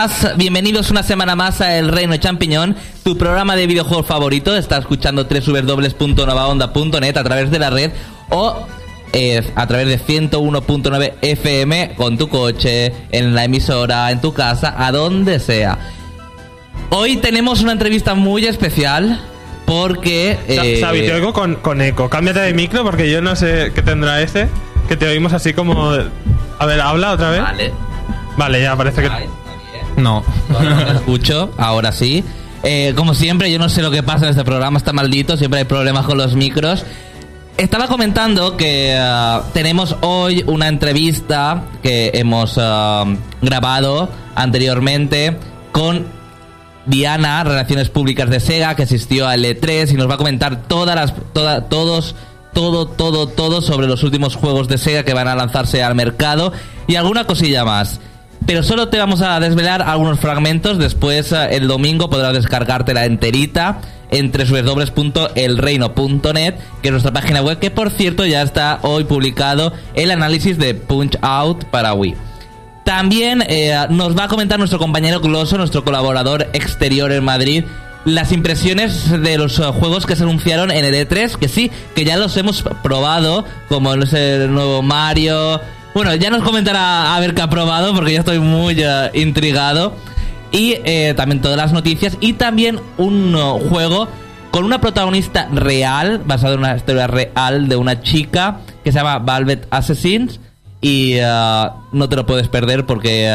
Más, bienvenidos una semana más a El Reino Champiñón, tu programa de videojuegos favorito. Está escuchando www.novaonda.net a través de la red o eh, a través de 101.9 FM con tu coche, en la emisora, en tu casa, a donde sea. Hoy tenemos una entrevista muy especial porque... eh, Xavi, te oigo con, con eco. Cámbiate de micro porque yo no sé qué tendrá ese. Que te oímos así como. A ver, habla otra vez. Vale. Vale, ya parece que. No. No escucho, ahora sí. Eh, como siempre, yo no sé lo que pasa en este programa, está maldito, siempre hay problemas con los micros. Estaba comentando que ah, tenemos hoy una entrevista que hemos ah, grabado anteriormente con Diana, Relaciones Públicas de Sega, que asistió al E3 y nos va a comentar todas las, toda- todos, todo, todo, todo sobre los últimos juegos de Sega que van a lanzarse al mercado y alguna cosilla más. Pero solo te vamos a desvelar algunos fragmentos. Después, eh, el domingo, podrás descargártela enterita en www.elreino.net, que es nuestra página web, que por cierto ya está hoy publicado el análisis de Punch Out para Wii. También eh, nos va a comentar nuestro compañero Gloso, nuestro colaborador exterior en Madrid, las impresiones de los eh, juegos que se anunciaron en el E3, que sí, que ya los hemos probado, como el nuevo Mario. Bueno, ya nos comentará a ver qué ha probado, porque ya estoy muy eh, intrigado. Y eh, también todas las noticias, y también un eh, juego con una protagonista real, basado en una historia real de una chica que se llama Velvet Assassins. Y no te lo puedes perder porque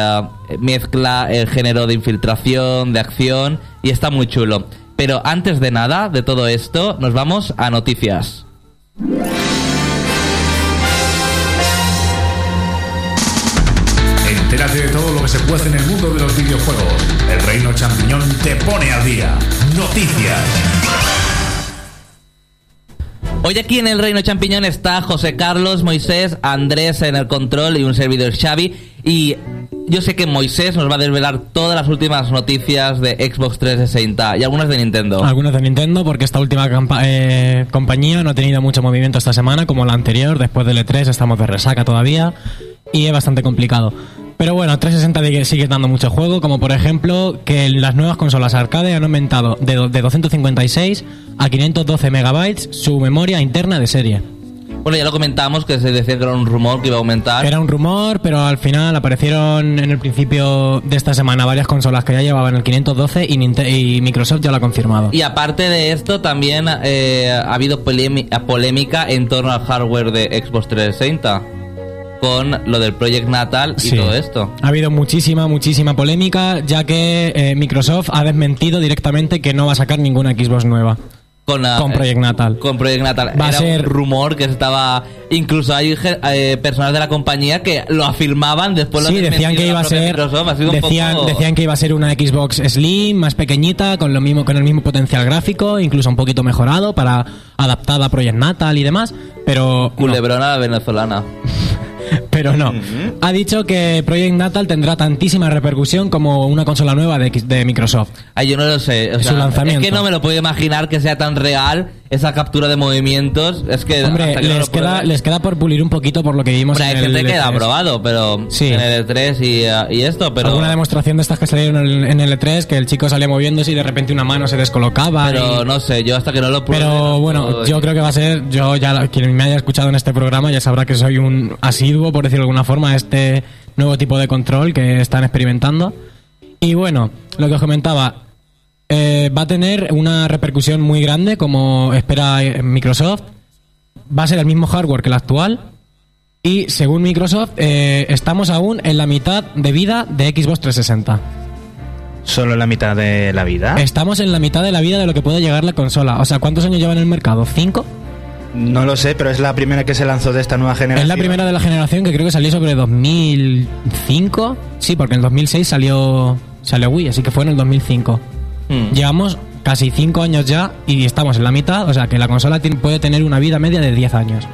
mezcla el género de infiltración, de acción y está muy chulo. Pero antes de nada, de todo esto, nos vamos a noticias. Que se puede en el mundo de los videojuegos. El Reino Champiñón te pone al día. Noticias. Hoy aquí en el Reino Champiñón está José Carlos, Moisés, Andrés en el control y un servidor Xavi. Y yo sé que Moisés nos va a desvelar todas las últimas noticias de Xbox 360 y algunas de Nintendo. Algunos de Nintendo, porque esta última eh, compañía no ha tenido mucho movimiento esta semana, como la anterior. Después del E3 estamos de resaca todavía y es bastante complicado. Pero bueno, 360 sigue- dando mucho juego, como por ejemplo que las nuevas consolas arcade han aumentado de, de 256 a 512 megabytes su memoria interna de serie. Bueno, ya lo comentamos que se decía que era un rumor que iba a aumentar. Era un rumor, pero al final aparecieron en el principio de esta semana varias consolas que ya llevaban el 512 y, Microsoft ya lo ha confirmado. Y aparte de esto, también eh, ha habido polémi- polémica en torno al hardware de Xbox 360 con lo del Project Natal y Sí. todo esto. Ha habido muchísima, muchísima polémica, ya que eh, Microsoft ha desmentido directamente que no va a sacar ninguna Xbox nueva Con, la- con Project Natal. Con Project Natal. Va a Era ser- un rumor que estaba. Incluso hay eh, personas de la compañía que lo afirmaban después lo Sí, decían que iba a ser decían, poco- decían que iba a ser una Xbox Slim más pequeñita con lo mismo con el mismo potencial gráfico, incluso un poquito mejorado para adaptada a Project Natal y demás, pero. Culebrona la venezolana. Pero no. Ha dicho que Project Natal tendrá tantísima repercusión como una consola nueva de, Microsoft. Ay, yo no lo sé. o Su sea, lanzamiento. Es que no me lo puedo imaginar que sea tan real esa captura de movimientos. Es que. Hombre, que no les lo queda, les queda por pulir un poquito por lo que vimos Hombre, hay en el gente que ha E3. probado, pero. Sí. En el E3 y, eh, y esto, pero. Alguna demostración de estas que salieron en el, en el E3, que el chico salía moviéndose y de repente una mano se descolocaba. Pero y- no sé, yo hasta que no lo pruebe. Pero no bueno, yo creo que va a ser, yo ya quien me haya escuchado en este programa ya sabrá que soy un asiduo, por decirlo de alguna forma, a este nuevo tipo de control que están experimentando. Y bueno, lo que os comentaba, eh, va a tener una repercusión muy grande, como espera eh, Microsoft. Va a ser el mismo hardware que el actual. Y según Microsoft, eh, estamos aún en la mitad de vida de Xbox 360. Solo la mitad de la vida. Estamos en la mitad de la vida de lo que puede llegar la consola. O sea, ¿cuántos años lleva en el mercado? ¿Cinco? No lo sé, pero es la primera que se lanzó de esta nueva generación. Es la primera de la generación que creo que salió sobre 2005. Sí, porque en 2006 salió, salió Wii, así que fue en el 2005. Hmm. Llevamos casi 5 años ya y estamos en la mitad, o sea que la consola tiene- puede tener una vida media de 10 años.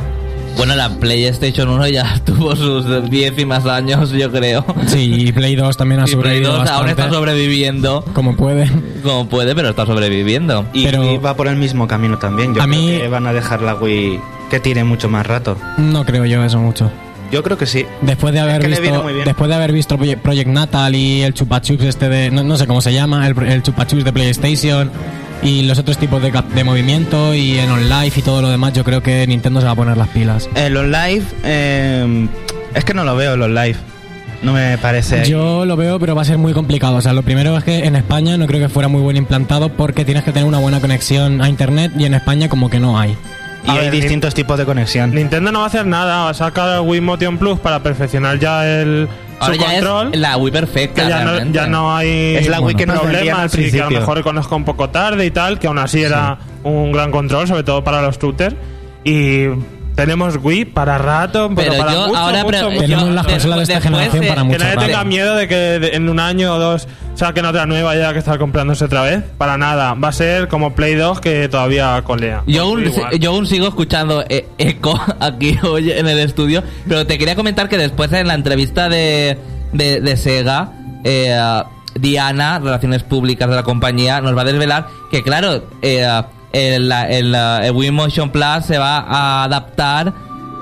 Bueno, la PlayStation 1 ya tuvo sus 10 y más años, yo creo. Sí, y Play 2 también ha Y Play sobrevivido 2 aún bastante, está sobreviviendo como puede. como puede, pero está sobreviviendo. Y pero- va por el mismo camino también. Yo A creo mí- que van a dejar la Wii que tire mucho más rato. No creo yo eso mucho. Yo creo que sí. Después de haber que visto después de haber visto Project Natal y el Chupa Chups este de no, no sé cómo se llama, el, el Chupa Chups de PlayStation y los otros tipos de, de movimiento y en OnLive y todo lo demás, yo creo que Nintendo se va a poner las pilas. En los live, eh, es que no lo veo en los live. No me parece. Yo lo veo, pero va a ser muy complicado. O sea, lo primero es que en España no creo que fuera muy buen implantado porque tienes que tener una buena conexión a internet y en España como que no hay. Y A hay ver, distintos tipos de conexión. Nintendo no va a hacer nada, va a sacar el Wii Motion Plus para perfeccionar ya el Ahora su ya control. es la Wii perfecta. que ya no, realmente. ya no hay Es la Wii que nos problemas al y que a lo principio. mejor conozco un poco tarde y tal, que aún así era un gran control, sobre todo para los shooters. Y tenemos Wii para rato, pero, Pero para yo mucho, ahora mucho, mucho. Tenemos yo las de- consolas de esta generación de- para Que mucho nadie rato. tenga miedo de que de- en un año o dos saquen otra nueva ya que está comprándose otra vez. Para nada. Va a ser como Play 2 que todavía colea. Yo aún, yo aún sigo escuchando eh, eco aquí hoy en el estudio, pero te quería comentar que después en la entrevista de, de, de Sega, eh, Diana, Relaciones Públicas de la compañía, nos va a desvelar que, claro, eh, el, el, el Wii Motion Plus se va a adaptar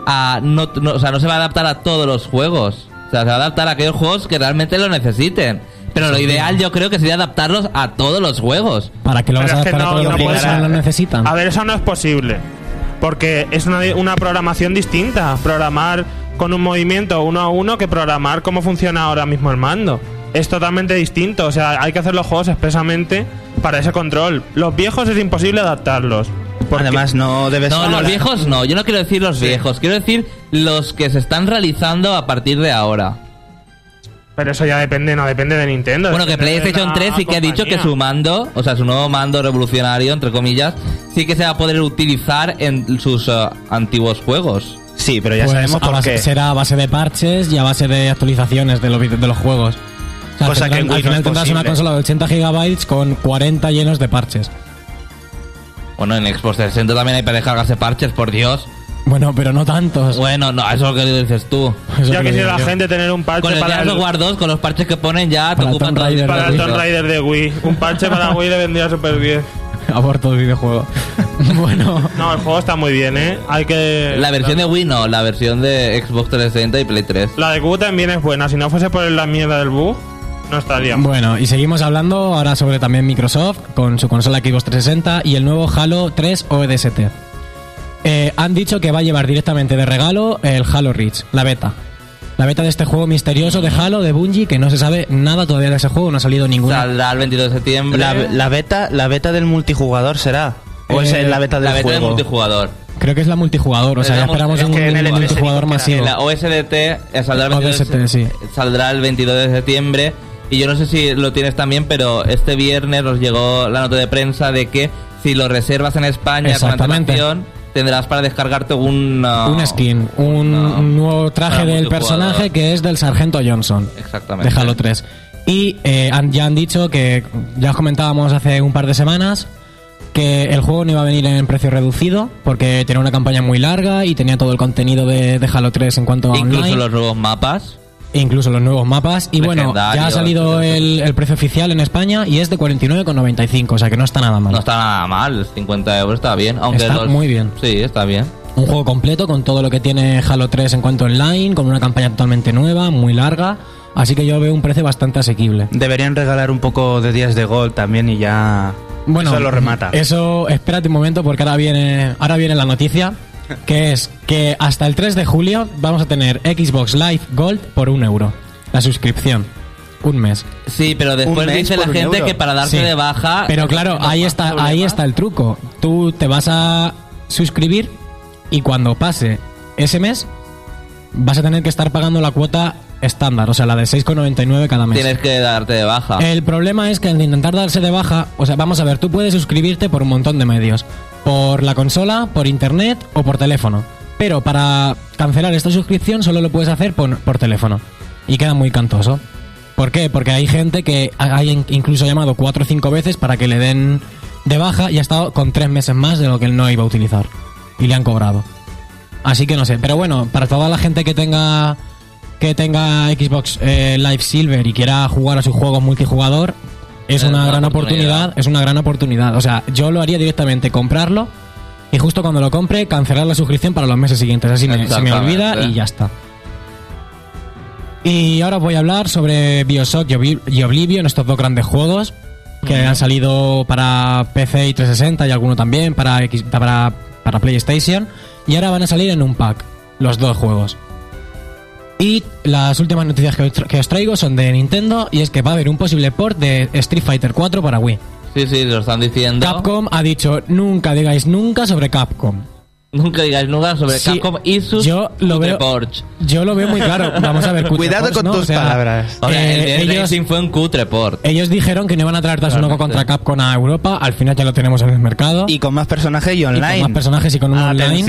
a. No, no- o sea, no se va a adaptar a todos los juegos. O sea, se va a adaptar a aquellos juegos que realmente lo necesiten. Pero lo ideal yo creo que sería adaptarlos a todos los juegos. ¿Para que lo vas Pero a es que adaptar a no- todos los juegos no lo necesitan? A ver, eso no es posible. Porque es una, una programación distinta. Programar con un movimiento uno a uno que programar cómo funciona ahora mismo el mando. Es totalmente distinto. O sea, hay que hacer los juegos expresamente para ese control. Los viejos es imposible adaptarlos. porque- Además, no debe No, los viejos no. Yo no quiero decir los viejos. Quiero decir los que se están realizando a partir de ahora. Pero eso ya depende, no depende de Nintendo. Bueno, que PlayStation la 3 sí que ha dicho que su mando, o sea, su nuevo mando revolucionario, entre comillas, sí que se va a poder utilizar en sus eh, antiguos juegos. Sí, pero ya Pues sabemos a por base- qué. será a base de parches y a base de actualizaciones de los, de los juegos. O sea, Cosa que tendrán- en Wii al no final es tendrás una consola de 80 GB con 40 llenos de parches. Bueno, en Xbox 360 también hay para descargarse parches, por Dios. Bueno, pero no tantos. Bueno, no, eso es lo que dices tú. Eso Ya que quisiera la yo. gente tener un parche Con el para Gears el, of War 2, con los parches que ponen ya, te Para ocupan Tomb todo el Raider para el espacio. Tomb Raider de Wii. Un parche para Wii le vendría súper bien. Aborto el videojuego. bueno, No, el juego está muy bien, ¿eh? Hay que... La versión de Wii no, la versión de Xbox 360 y Play 3. La de Q también es buena. Si no fuese por la mierda del bug, no estaría. bueno, y seguimos hablando ahora sobre también Microsoft con su consola Xbox 360 y el nuevo Halo 3 ODST. Eh, han dicho que va a llevar directamente de regalo el Halo Reach, la beta. La beta de este juego misterioso de Halo de Bungie que no se sabe nada todavía de ese juego, no ha salido ninguna. Saldrá el 22 de septiembre. La, la beta, la beta del multijugador será. O es Eh, la beta del La beta de juego. multijugador. Creo que es la multijugador, o sea, ya Esperamos- es un, que en el un E3 multijugador masivo. La OSDT eh, saldrá el, 22 de- sí. saldrá el 22 de septiembre. Y yo no sé si lo tienes también, pero este viernes nos llegó la nota de prensa de que si lo reservas en España con antelación, tendrás para descargarte un... uh, un skin, un, nuevo traje del personaje que es del Sargento Johnson. Exactamente. De Halo 3. Y eh, han- ya han dicho que, ya os comentábamos hace un par de semanas, que el juego no iba a venir en precio reducido porque tenía una campaña muy larga y tenía todo el contenido de, de Halo 3 en cuanto a Incluso online. los nuevos mapas. E incluso los nuevos mapas. Y bueno, ya ha salido el, el precio oficial en España y es de 49,95, o sea que no está nada mal. No está nada mal, 50 euros está bien. Aunque Está los- muy bien. Sí, está bien. Un juego completo con todo lo que tiene Halo 3 en cuanto a online, con una campaña totalmente nueva, muy larga. Así que yo veo un precio bastante asequible. Deberían regalar un poco de días de gol también y ya. Bueno, Eso lo remata. Eso, espérate un momento porque ahora viene, ahora viene la noticia, que es que hasta el 3 de julio vamos a tener Xbox Live Gold por un euro. La suscripción. Un mes. Sí, pero después mes dice la por un gente euro. que para darse Sí. de baja... Pero claro, ahí está, ahí está el truco. Tú te vas a suscribir y cuando pase ese mes vas a tener que estar pagando la cuota estándar, o sea, la de 6,99 cada mes. Tienes que darte de baja. El problema es que al intentar darse de baja, o sea, vamos a ver, tú puedes suscribirte por un montón de medios. Por la consola, por internet o por teléfono. Pero para cancelar esta suscripción solo lo puedes hacer por, por teléfono. Y queda muy cantoso. ¿Por qué? Porque hay gente que ha in- incluso llamado cuatro o cinco veces para que le den de baja y ha estado con tres meses más de lo que él no iba a utilizar. Y le han cobrado. Así que no sé. Pero bueno, para toda la gente que tenga que tenga Xbox eh, Live Silver y quiera jugar a sus juegos multijugador, es Es una gran oportunidad. oportunidad. Es una gran oportunidad. O sea, yo lo haría directamente comprarlo y justo cuando lo compre cancelar la suscripción para los meses siguientes. Así me, se me olvida y ya está. Y ahora voy a hablar sobre Bioshock y Obli- y Oblivion, estos dos grandes juegos que han salido para PC y 360 y alguno también para, X- para, para PlayStation. Y ahora van a salir en un pack, los dos juegos. Y las últimas noticias que os, tra- que os traigo son de Nintendo y es que va a haber un posible port de Street Fighter 4 para Wii. Sí, sí, lo están diciendo. Capcom ha dicho nunca digáis nunca sobre Capcom. Nunca digáis nunca sobre Sí, Capcom y sus yo lo veo- Porsche. Yo lo veo muy claro. Vamos a ver. Cuidado con ¿no? tus O sea, palabras. O sea, el eh, de ellos, fue un cutre port. ellos dijeron que no iban a traer Tatsunoko contra Capcom a Europa. Al final ya lo tenemos en el mercado. Y con más personajes y Y con online. más personajes y con un online.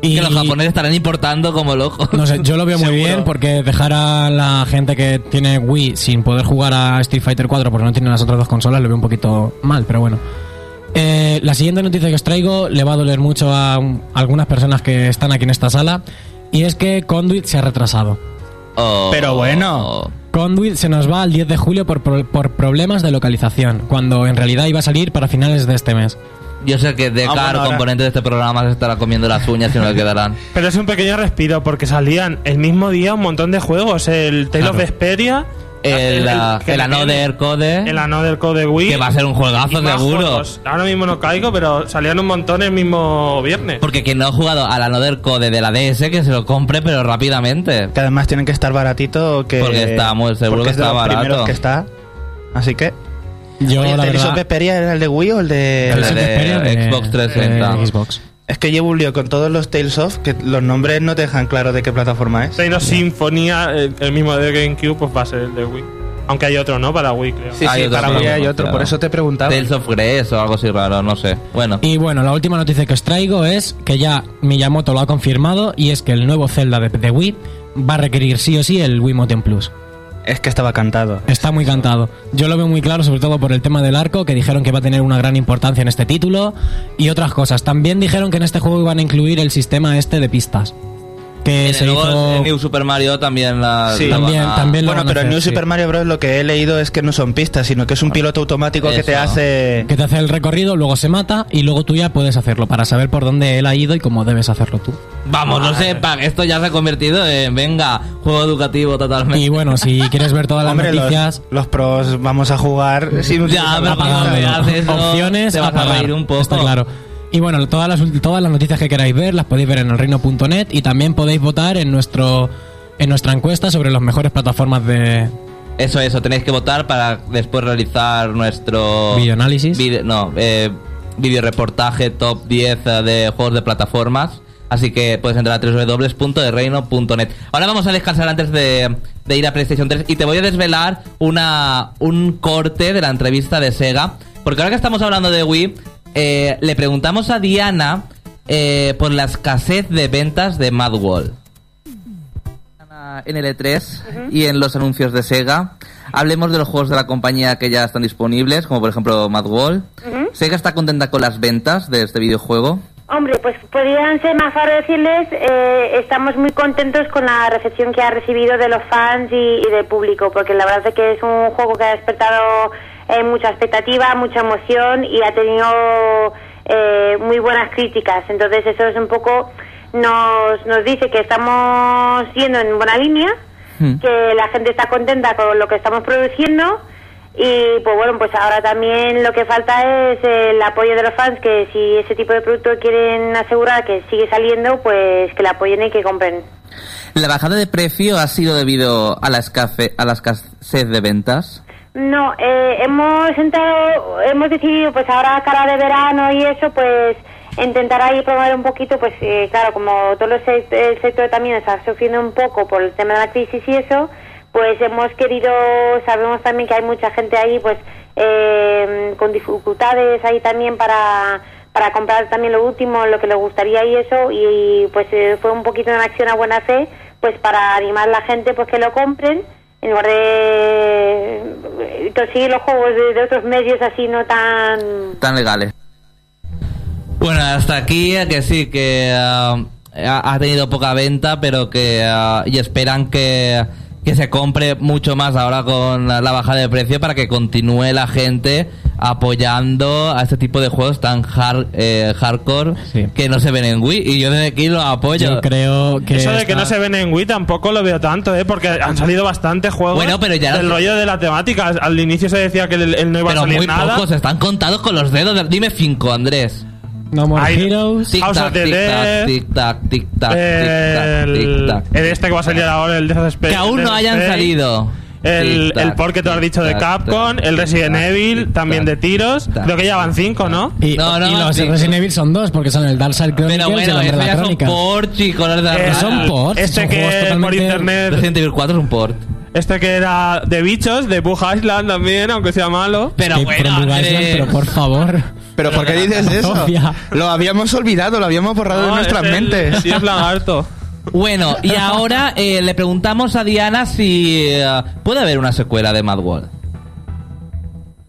Y Que los japoneses estarán importando como locos. no sé, yo lo veo muy Seguro. bien porque dejar a la gente que tiene Wii sin poder jugar a Street Fighter 4 porque no tiene las otras dos consolas lo veo un poquito mal, pero bueno. Eh, la siguiente noticia que os traigo le va a doler mucho a um, algunas personas que están aquí en esta sala y es que Conduit se ha retrasado. Oh. Pero bueno. Conduit se nos va al 10 de julio por problemas de localización, cuando en realidad iba a salir para finales de este mes. Yo sé que Ah, bueno, ahora- componente de este programa, se estará comiendo las uñas y no le quedarán. Pero es un pequeño respiro porque salían el mismo día un montón de juegos. El Tale Claro. of Vesperia. El, ah, que el le Another Code, El Another Code de Wii. que va a ser un juegazo seguro. juegos. Ahora mismo no caigo, pero salían un montón el mismo viernes. Porque quien no ha jugado al Another Code de la DS, que se lo compre, pero rápidamente. Que además tienen que estar baratito. Que, Porque está muy seguro porque que es de está los barato. que está. Así que. Yo, Oye, la ¿el Tales of verdad, Vesperia era el de Wii o el de.? El Tales of de Vesperia de- Xbox 360. de Xbox. Es que llevo un lío con todos los Tales of que los nombres no te dejan claro de qué plataforma es. Tale of Sinfonía, el, el mismo de GameCube, pues va a ser el de Wii. Aunque hay otro, ¿no? Para Wii, creo. Sí, Hay sí, otro para Wii hay otro, por eso te preguntaba. Tales of Grace o algo así raro, no sé. Bueno, Y bueno, la última noticia que os traigo es que ya Miyamoto lo ha confirmado y es que el nuevo Zelda de, de Wii va a requerir sí o sí el Wii Motion Plus. Es que estaba cantado. Está muy cantado. Yo lo veo muy claro, sobre todo por el tema del arco, que dijeron que va a tener una gran importancia en este título y otras cosas. También dijeron que en este juego iban a incluir el sistema este de pistas. Que en se el nuevo- hizo... en New Super Mario también la. Sí. la También- a- también lo Bueno, pero en New sí. Super Mario Bros. lo que he leído es que no son pistas, sino que es un piloto automático que te hace. Que te hace el recorrido, luego se mata y luego tú ya puedes hacerlo para saber por dónde él ha ido y cómo debes hacerlo tú. Vamos, no sepa, esto ya se ha convertido en, venga, juego educativo totalmente. Y bueno, si quieres ver todas las Hombre, noticias, los pros vamos a jugar sin Ya, pero opciones te vas a reír un poco. Está claro. Y bueno, todas las, todas las noticias que queráis ver las podéis ver en elreino.net y también podéis votar en nuestro en nuestra encuesta sobre las mejores plataformas de Eso, eso, tenéis que votar para después realizar nuestro... Videoanálisis. Vide- no, eh, video reportaje top 10 eh, de juegos de plataformas. Así que puedes entrar a www.derreino.net. Ahora vamos a descansar antes de, de ir a PlayStation 3 y te voy a desvelar una, un corte de la entrevista de Sega. Porque ahora que estamos hablando de Wii, eh, le preguntamos a Diana eh, por la escasez de ventas de Mad Wall. En L3 y en los anuncios de Sega. Hablemos de los juegos de la compañía que ya están disponibles, como por ejemplo Mad Wall. Sega está contenta con las ventas de este videojuego. Hombre, pues podrían ser más fácil decirles, eh, estamos muy contentos con la recepción que ha recibido de los fans y, y del público, porque la verdad es que es un juego que ha despertado eh, mucha expectativa, mucha emoción y ha tenido eh, muy buenas críticas. Entonces eso es un poco, nos, nos dice que estamos yendo en buena línea, Hmm. que la gente está contenta con lo que estamos produciendo y pues bueno, pues ahora también lo que falta es el apoyo de los fans, que si ese tipo de producto quieren asegurar que sigue saliendo, pues que la apoyen y que compren. ¿La bajada de precio ha sido debido a la escasez de ventas? No, eh, hemos entrado, hemos decidido pues ahora cara de verano y eso, pues intentar ahí promover un poquito, pues eh, claro, como todo el el sector también está sufriendo un poco por el tema de la crisis y eso, pues hemos querido, sabemos también que hay mucha gente ahí pues eh, con dificultades ahí también para para comprar también lo último, lo que les gustaría y eso, y, pues eh, fue un poquito una acción a buena fe, pues para animar a la gente pues que lo compren en lugar de eh, conseguir los juegos de, de otros medios así no tan Tan legales. Bueno, hasta aquí eh, que sí, que ah, ha ha tenido poca venta, pero que ah, y esperan que, que se compre mucho más ahora con la bajada de precio para que continúe la gente apoyando a este tipo de juegos tan hard, eh, hardcore Sí. que no se ven en Wii. Y yo desde aquí lo apoyo. Yo creo que. Eso de que está- no se ven en Wii tampoco lo veo tanto, ¿eh? Porque han salido bastantes juegos Bueno, pero ya del no- rollo de la temática. Al inicio se decía que el, el no iba Pero a salir muy nada. pocos, están contados con los dedos. de- Dime cinco, Andrés. No More Hay- Heroes. Tic House tac, of the tic tac, Dead. tic tac, tic tac, tic tac, el, tic tac. el este que va a salir ahora, el Death Space. Que aún no hayan salido. El, tac, el port que tú has dicho de tac, Capcom, el Resident tac, Evil, también tac, de tiros. tac. Creo que ya van cinco, ¿no? Y, No, no, y los sí. Resident Evil son dos, porque son el Darkseid Chronicles Pero y bueno, ya son Chronicles. ports y colores de la El- Que rata. son ports, Este son juegos que por totalmente- internet. Resident Evil 4 es un port. Este que era de bichos, de Bug Island también, aunque sea malo. Pero Escape bueno, from pero por favor. ¿Pero por qué dices eso? Lo habíamos olvidado, lo habíamos borrado de nuestras mentes. Sí, es lagarto. Bueno, y ahora eh, le preguntamos a Diana si eh, puede haber una secuela de Mad World.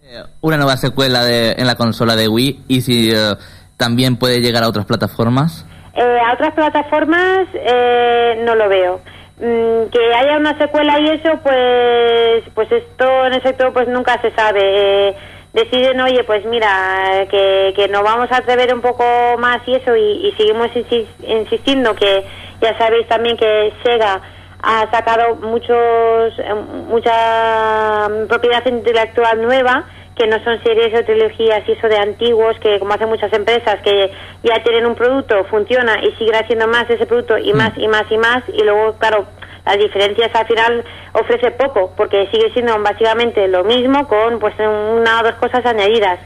Eh, Una nueva secuela de, en la consola de Wii y si eh, también puede llegar a otras plataformas. Eh, a otras plataformas eh, no lo veo. Mm, que haya una secuela y eso, pues, pues esto en el sector pues nunca se sabe. Deciden, oye, pues mira, que, que nos vamos a atrever un poco más y eso, y, y seguimos insi- insistiendo que ya sabéis también que Sega ha sacado muchos eh, mucha mm, propiedad intelectual nueva que no son series o trilogías y eso de antiguos que como hacen muchas empresas que ya tienen un producto funciona y siguen haciendo más de ese producto y más y más y más y luego claro las diferencias al final ofrece poco porque sigue siendo básicamente lo mismo con pues una o dos cosas añadidas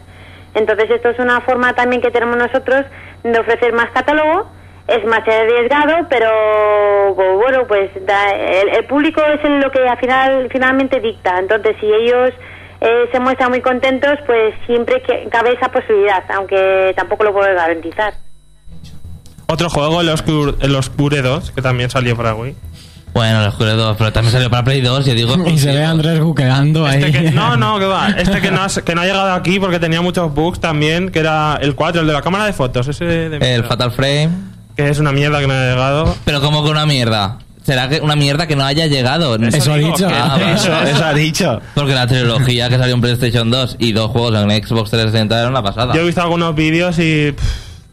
entonces esto es una forma también que tenemos nosotros de ofrecer más catálogo es más arriesgado, pero pues, bueno, pues da- el, público es lo que al final finalmente dicta. Entonces, si ellos eh, se muestran muy contentos, pues siempre que cabe esa posibilidad, aunque tampoco lo puedo garantizar. Otro juego, el Oscure 2, que también salió para Wii. Bueno, los Oscure 2, pero también salió para Play 2 y digo... Y se ve a Andrés buqueando ahí. Este que, no, no, que va. Este que no, has- que no ha llegado aquí porque tenía muchos bugs también, que era el 4, el de la cámara de fotos, ese de El mierda. Fatal Frame. Que es una mierda que no ha llegado. Pero como que una mierda. ¿Será que una mierda que no haya llegado? Eso ha dicho. Ah, vale. Eso, eso ha dicho. Porque la trilogía que salió en PlayStation 2 y dos juegos en Xbox 360 era una pasada. Yo he visto algunos vídeos y. pff,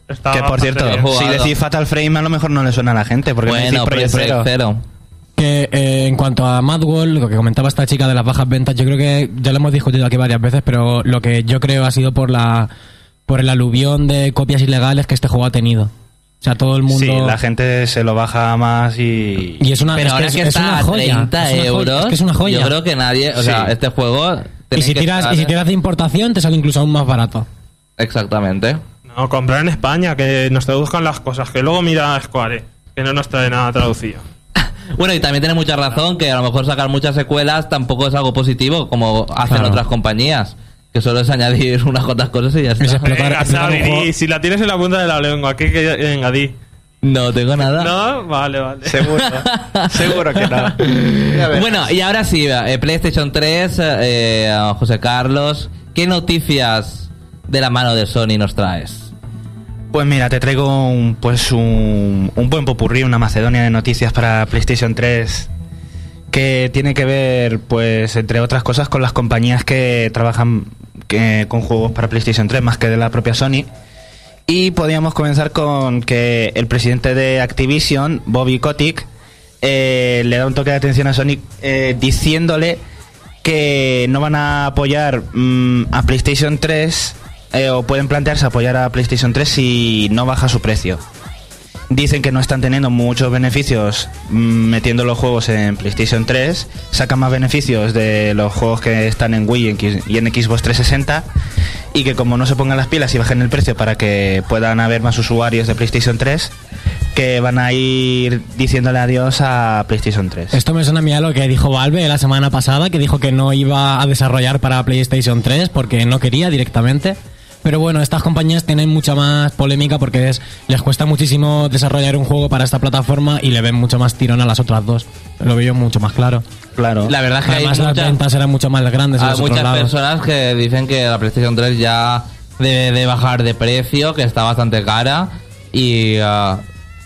estaba Que por cierto, si decís Fatal Frame a lo mejor no le suena a la gente, porque no decís bueno, Project Project Zero. Que eh, en cuanto a Mad World, lo que comentaba esta chica de las bajas ventas, yo creo que ya lo hemos discutido aquí varias veces, pero lo que yo creo ha sido por la por el aluvión de copias ilegales que este juego ha tenido. O sea, todo el mundo. Sí, la gente se lo baja más y... Y es una, Pero es ahora es- que es está una joya. 30 es una joya, euros, es que es una joya. yo creo que nadie, o sea, Sí. este juego... y si que tiras estar- y si tiras de importación te sale incluso aún más barato. Exactamente. No, comprar en España, que nos traduzcan las cosas, que luego mira Square, que no nos trae nada traducido. Bueno, y también tiene mucha razón que a lo mejor sacar muchas secuelas tampoco es algo positivo, como hacen Claro. otras compañías, que solo es añadir unas cuantas cosas y ya Es está. explotar, Venga, explotar si la tienes en la punta de la lengua, ¿qué que venga, di? No tengo nada. ¿No? Vale, vale. Seguro, seguro que no. Bueno, y ahora sí, eh, PlayStation 3, eh, José Carlos, ¿qué noticias de la mano de Sony nos traes? Pues mira, te traigo un, pues un, un buen popurrí, una macedonia de noticias para PlayStation 3 que tiene que ver, pues, entre otras cosas, con las compañías que trabajan que- con juegos para PlayStation 3 más que de la propia Sony. Y podríamos comenzar con que el presidente de Activision, Bobby Kotick, eh, le da un toque de atención a Sony eh, diciéndole que no van a apoyar mm, a PlayStation 3 eh, o pueden plantearse apoyar a PlayStation 3 si no baja su precio. Dicen que no están teniendo muchos beneficios mm, metiendo los juegos en PlayStation 3, sacan más beneficios de los juegos que están en Wii y en X- y en Xbox 360 y que como no se pongan las pilas y bajen el precio para que puedan haber más usuarios de PlayStation 3, que van a ir diciéndole adiós a PlayStation 3. Esto me suena a mí a lo que dijo Valve la semana pasada, que dijo que no iba a desarrollar para PlayStation 3 porque no quería directamente. Pero bueno, estas compañías tienen mucha más polémica porque es, les cuesta muchísimo desarrollar un juego para esta plataforma y le ven mucho más tirón a las otras dos. Lo veo mucho más claro. Claro. La verdad es que Además, hay las muchas, ventas eran mucho más grandes hay muchas lados. personas que dicen que la PlayStation 3 ya debe de bajar de precio, que está bastante cara y... ah,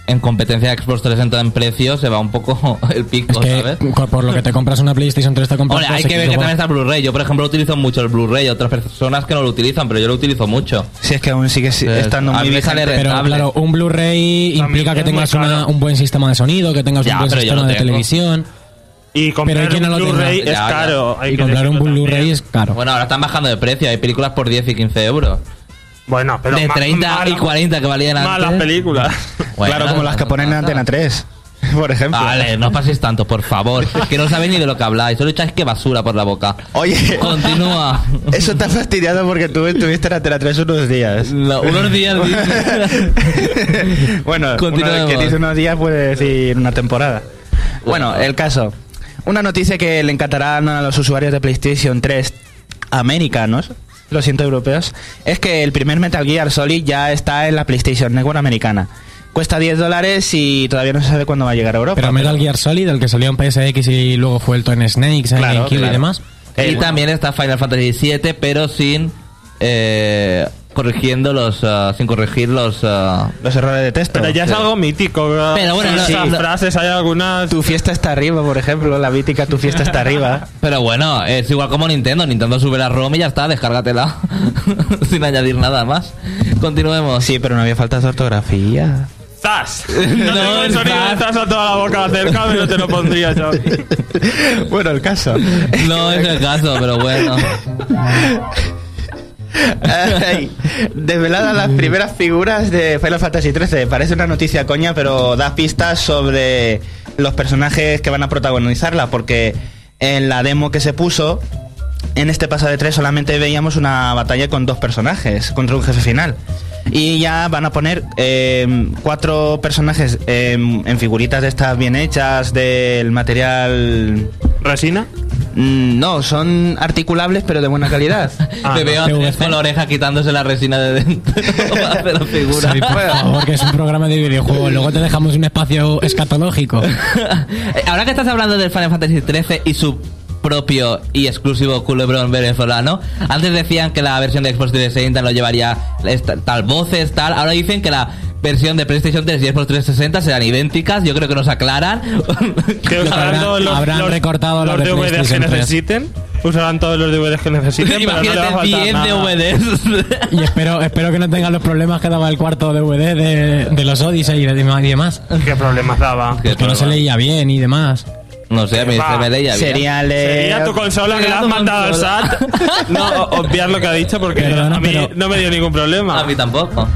en competencia de Xbox 360 en precio se va un poco el Es pico, que ¿sabes? por lo que te compras una PlayStation 3 te compras Hombre, hay que ver que también está Blu-ray. Yo, por ejemplo, utilizo mucho el Blu-ray. Otras personas que no lo utilizan, pero yo lo utilizo mucho. Si es que aún sigue si- Eh, estando a muy mí me sale vigente. Pero rentable. claro, un Blu-ray implica que tengas una- un buen sistema de sonido, que tengas Ya, un buen sistema de tengo. televisión. Y comprar un Blu-ray es Ya, ya. caro. hay Y que comprar un Blu-ray es caro. Bueno, ahora están bajando de precio. Hay películas por 10 y 15 euros. Bueno, pero de ma- 30 y mala- 40 que valían antes. Malas películas. Bueno, claro, como las que ponen en Antena 3, por ejemplo. Vale, no paséis tanto, por favor. Que no sabéis ni de lo que habláis. Solo echáis que basura por la boca. Oye, Continúa. eso te ha fastidiado porque tú estuviste en Antena 3 unos días. No, unos días. bueno, uno que dice unos días puede decir una temporada. Bueno, Bueno. el caso. Una noticia que le encantarán a los usuarios de PlayStation 3 americanos, lo siento europeos, es que el primer Metal Gear Solid ya está en la PlayStation Network americana. Cuesta 10 dólares y todavía no se sabe cuándo va a llegar a Europa. Pero Metal Gear Solid, el que salió en PSX y luego fue el en Snakes, en Claro, claro. y demás. y también está Final Fantasy VII, pero sin. eh, corrigiendo los. ah, sin corregir los. ah, Los errores de texto. Pero ya es Sí. algo mítico. Pero bueno, Esas no- sí. frases hay algunas. Tu fiesta está arriba, por ejemplo, la mítica Tu fiesta está arriba. Pero bueno, es igual como Nintendo. Nintendo sube la ROM y ya está, descárgatela. sin añadir nada más. Continuemos. Sí, pero no había falta de ortografía. ¡Zas! No, No tengo el sonido de zas a toda la boca cerca, pero te lo pondría yo. bueno, el caso. No es el caso, pero bueno. Ay, desveladas las primeras figuras de Final Fantasy XIII. Parece una noticia coña, pero da pistas sobre los personajes que van a protagonizarla, porque en la demo que se puso, en este paso de 3 solamente veíamos una batalla con dos personajes contra un jefe final. Y ya van a poner eh, cuatro personajes eh, en figuritas de estas bien hechas, del material... ¿Resina? Mm, No, son articulables pero de buena calidad. Ah, Me veo no. Con la oreja quitándose la resina de dentro hacer la figura. Xavi, por favor, que es un programa de videojuegos. Luego te dejamos un espacio escatológico. Ahora que estás hablando del Final Fantasy XIII y su propio y exclusivo culebrón venezolano, antes decían que la versión de Xbox 360 no llevaría tal voces, tal. Ahora dicen que la versión de PlayStation 3 y Xbox 360 serán idénticas. Yo creo que nos aclaran. Que usarán todos los, habrán los- recortado los los de DVDs que PlayStation 3. necesiten. Usarán todos los DVDs que necesiten. no Imagínate faltar 10 nada. DVDs. Y espero, espero que no tengan los problemas que daba el cuarto DVD de, de los Odyssey y, de- y demás. ¿Qué problemas daba? Que no se leía bien y demás. No sé, a mí Va, se me leía bien. Sería tu consola que le Sería has mandado al. SAT. No, obviar lo que ha dicho porque Perdona, a mí pero- no me dio ningún problema. A mí tampoco.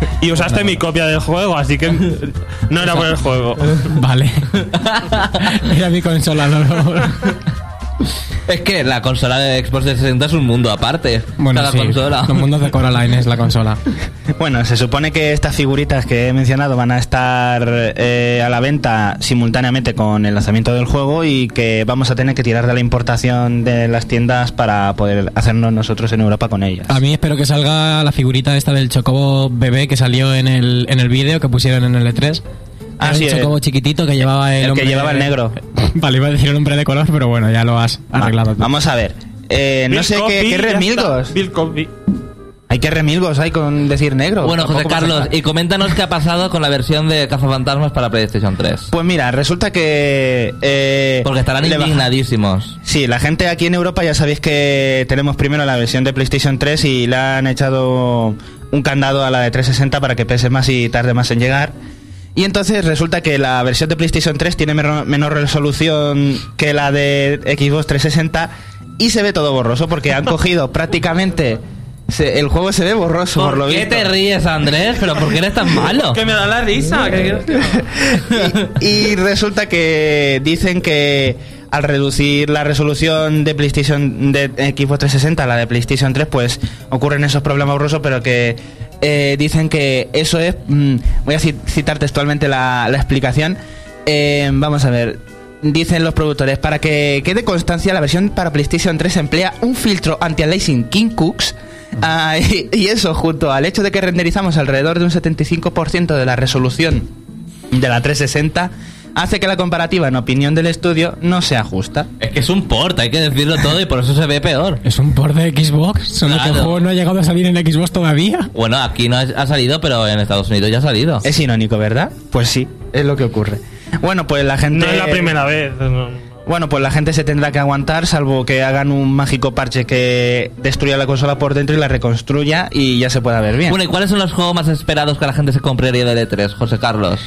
Y usaste mi copia del juego, así que no era por el juego. Vale. Era mi consola, no, no. Es que la consola de Xbox 360 es un mundo aparte. Bueno, Cada sí. consola. Los mundos de Coraline es la consola. Bueno, se supone que estas figuritas que he mencionado van a estar eh, a la venta simultáneamente con el lanzamiento del juego y que vamos a tener que tirar de la importación de las tiendas para poder hacernos nosotros en Europa con ellas. A mí espero que salga la figurita esta del Chocobo bebé que salió en el, en el vídeo que pusieron en el E3. Ah, Era sí, un eh. chocobo chiquitito que llevaba el, El que llevaba el negro. Vale, iba a decir el hombre de color, pero bueno, ya lo has arreglado. Vamos a ver. Eh, no sé qué, Cosby, qué remilgos. Bill Cosby. Hay que remilgos hay con decir negro. Bueno, José Carlos, y coméntanos qué ha pasado con la versión de Cazafantasmas para PlayStation 3. Pues mira, resulta que... eh, Porque estarán indignadísimos. Sí, la gente aquí en Europa ya sabéis que tenemos primero la versión de PlayStation 3 y le han echado un candado a la de 360 para que pese más y tarde más en llegar. Y entonces resulta que la versión de PlayStation 3 tiene menor, resolución que la de Xbox 360 y se ve todo borroso porque han cogido prácticamente... se- el juego se ve borroso por, ¿Por lo qué visto. te ríes, Andrés? ¿Pero por qué eres tan malo? Que me da la risa. que- y, y resulta que dicen que al reducir la resolución de PlayStation de Xbox 360 a la de PlayStation 3, pues ocurren esos problemas borrosos, pero que eh, dicen que eso es. mm, voy a ci- citar textualmente la, la explicación. Eh, vamos a ver. Dicen los productores, para que quede constancia, la versión para PlayStation 3 emplea un filtro anti-aliasing King Cooks. ah, y, y eso, junto al hecho de que renderizamos alrededor de un 75% de la resolución de la 360 hace que la comparativa, en opinión del estudio, no sea justa. Es que es un port, hay que decirlo todo y por eso se ve peor. Es un port de Xbox, solo que el juego no ha llegado a salir en Xbox todavía. Bueno, aquí no ha salido, pero en Estados Unidos ya ha salido. Es irónico, ¿verdad? Pues sí, es lo que ocurre. Bueno, pues la gente... No es la primera vez. no. Bueno, pues la gente se tendrá que aguantar, salvo que hagan un mágico parche que destruya la consola por dentro y la reconstruya y ya se pueda ver bien. Bueno, ¿y cuáles son los juegos más esperados que la gente se compraría del E3, José Carlos?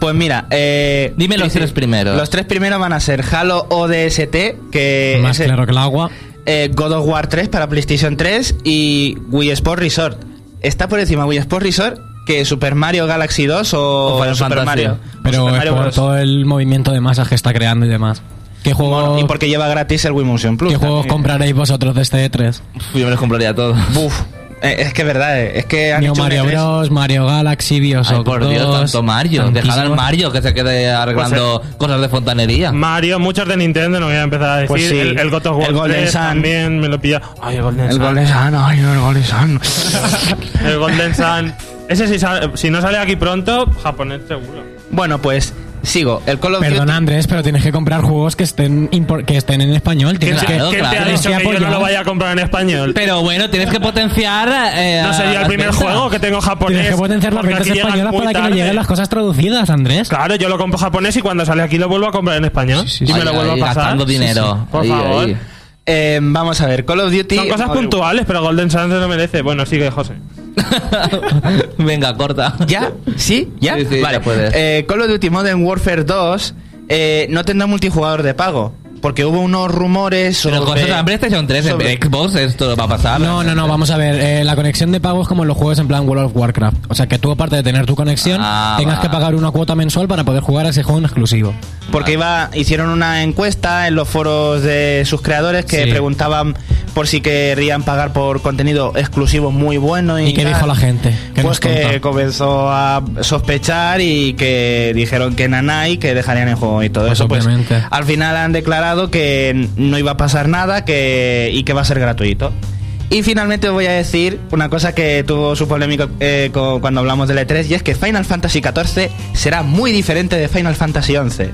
Pues mira, eh, Dime los tres primeros. Los tres primeros van a ser Halo ODST, que Más es, claro que el agua. eh, God of War 3 para PlayStation 3 y Wii Sport Resort. Está por encima Wii Sport Resort que Super Mario Galaxy 2 o, O Super Fantasy. Mario. Pero Super es Mario por todo el movimiento de masas que está creando y demás. ¿Qué juegos, Bueno, y porque lleva gratis el Wii Motion Plus. ¿qué juegos también. compraréis vosotros de este E3? Uf, yo me los compraría todos. Buf. Eh, es que es verdad, eh, es que han New hecho un Mario E3. Bros, Mario Galaxy, Ay, Bioshock por 2, Dios, tanto Mario. Dejad al. Mario que se quede arreglando cosas de fontanería. Mario, muchos de Nintendo, no voy a empezar a decir. Pues sí. el, el God of War El Golden 3 Sun. también me lo pilla. Ay, el Golden El Sun. Golden Sun, ay, no, el Golden Sun. El Golden Sun. Ese si, sale- si no sale aquí pronto, japonés seguro. bueno, pues sigo. El Call of Perdona Duty. Andrés, pero tienes que comprar juegos que estén que estén en español. ¿Quién, Tienes Claro, que, quién te ha claro. dicho que que yo no lo vaya a comprar en español? Pero bueno, tienes que potenciar. eh, no sería el primer ventas. juego que tengo japonés. Tienes que potenciar las ventas españolas para que no tarde. lleguen las cosas traducidas, Andrés. Claro, yo lo compro japonés y cuando sale aquí lo vuelvo a comprar en español. Sí, sí, y sí. me lo vuelvo a pasar. Gastando Sí, sí. dinero. Por Ahí, favor. ahí. Eh, vamos a ver, Call of Duty. Son cosas puntuales, pero Golden se lo merece. Bueno, sigue, José. Venga, corta. ¿Ya? ¿Sí? ¿Ya? Sí, sí, vale. ya puedes. Eh, Call of Duty Modern Warfare 2 eh, no tendrá multijugador de pago. Porque hubo unos rumores sobre... Pero cosas en PlayStation 3, en sobre- Xbox, esto va a pasar. No, no, no, vamos a ver. eh, la conexión de pago es como en los juegos en plan World of Warcraft. O sea, que tú, aparte de tener tu conexión, Ah, tengas va. que pagar una cuota mensual para poder jugar a ese juego en exclusivo. Porque iba, hicieron una encuesta en los foros de sus creadores que Sí. preguntaban por si querrían pagar por contenido exclusivo muy bueno. ¿Y, ¿Y qué dijo la gente? ¿Qué Pues que contó? comenzó a sospechar y que dijeron que nanay, que dejarían el juego y todo Pues eso. Pues obviamente. al final han declarado que no iba a pasar nada que, y que va a ser gratuito. Y finalmente voy a decir una cosa que tuvo su polémica eh, cuando hablamos del E3 y es que Final Fantasy XIV será muy diferente de Final Fantasy XI.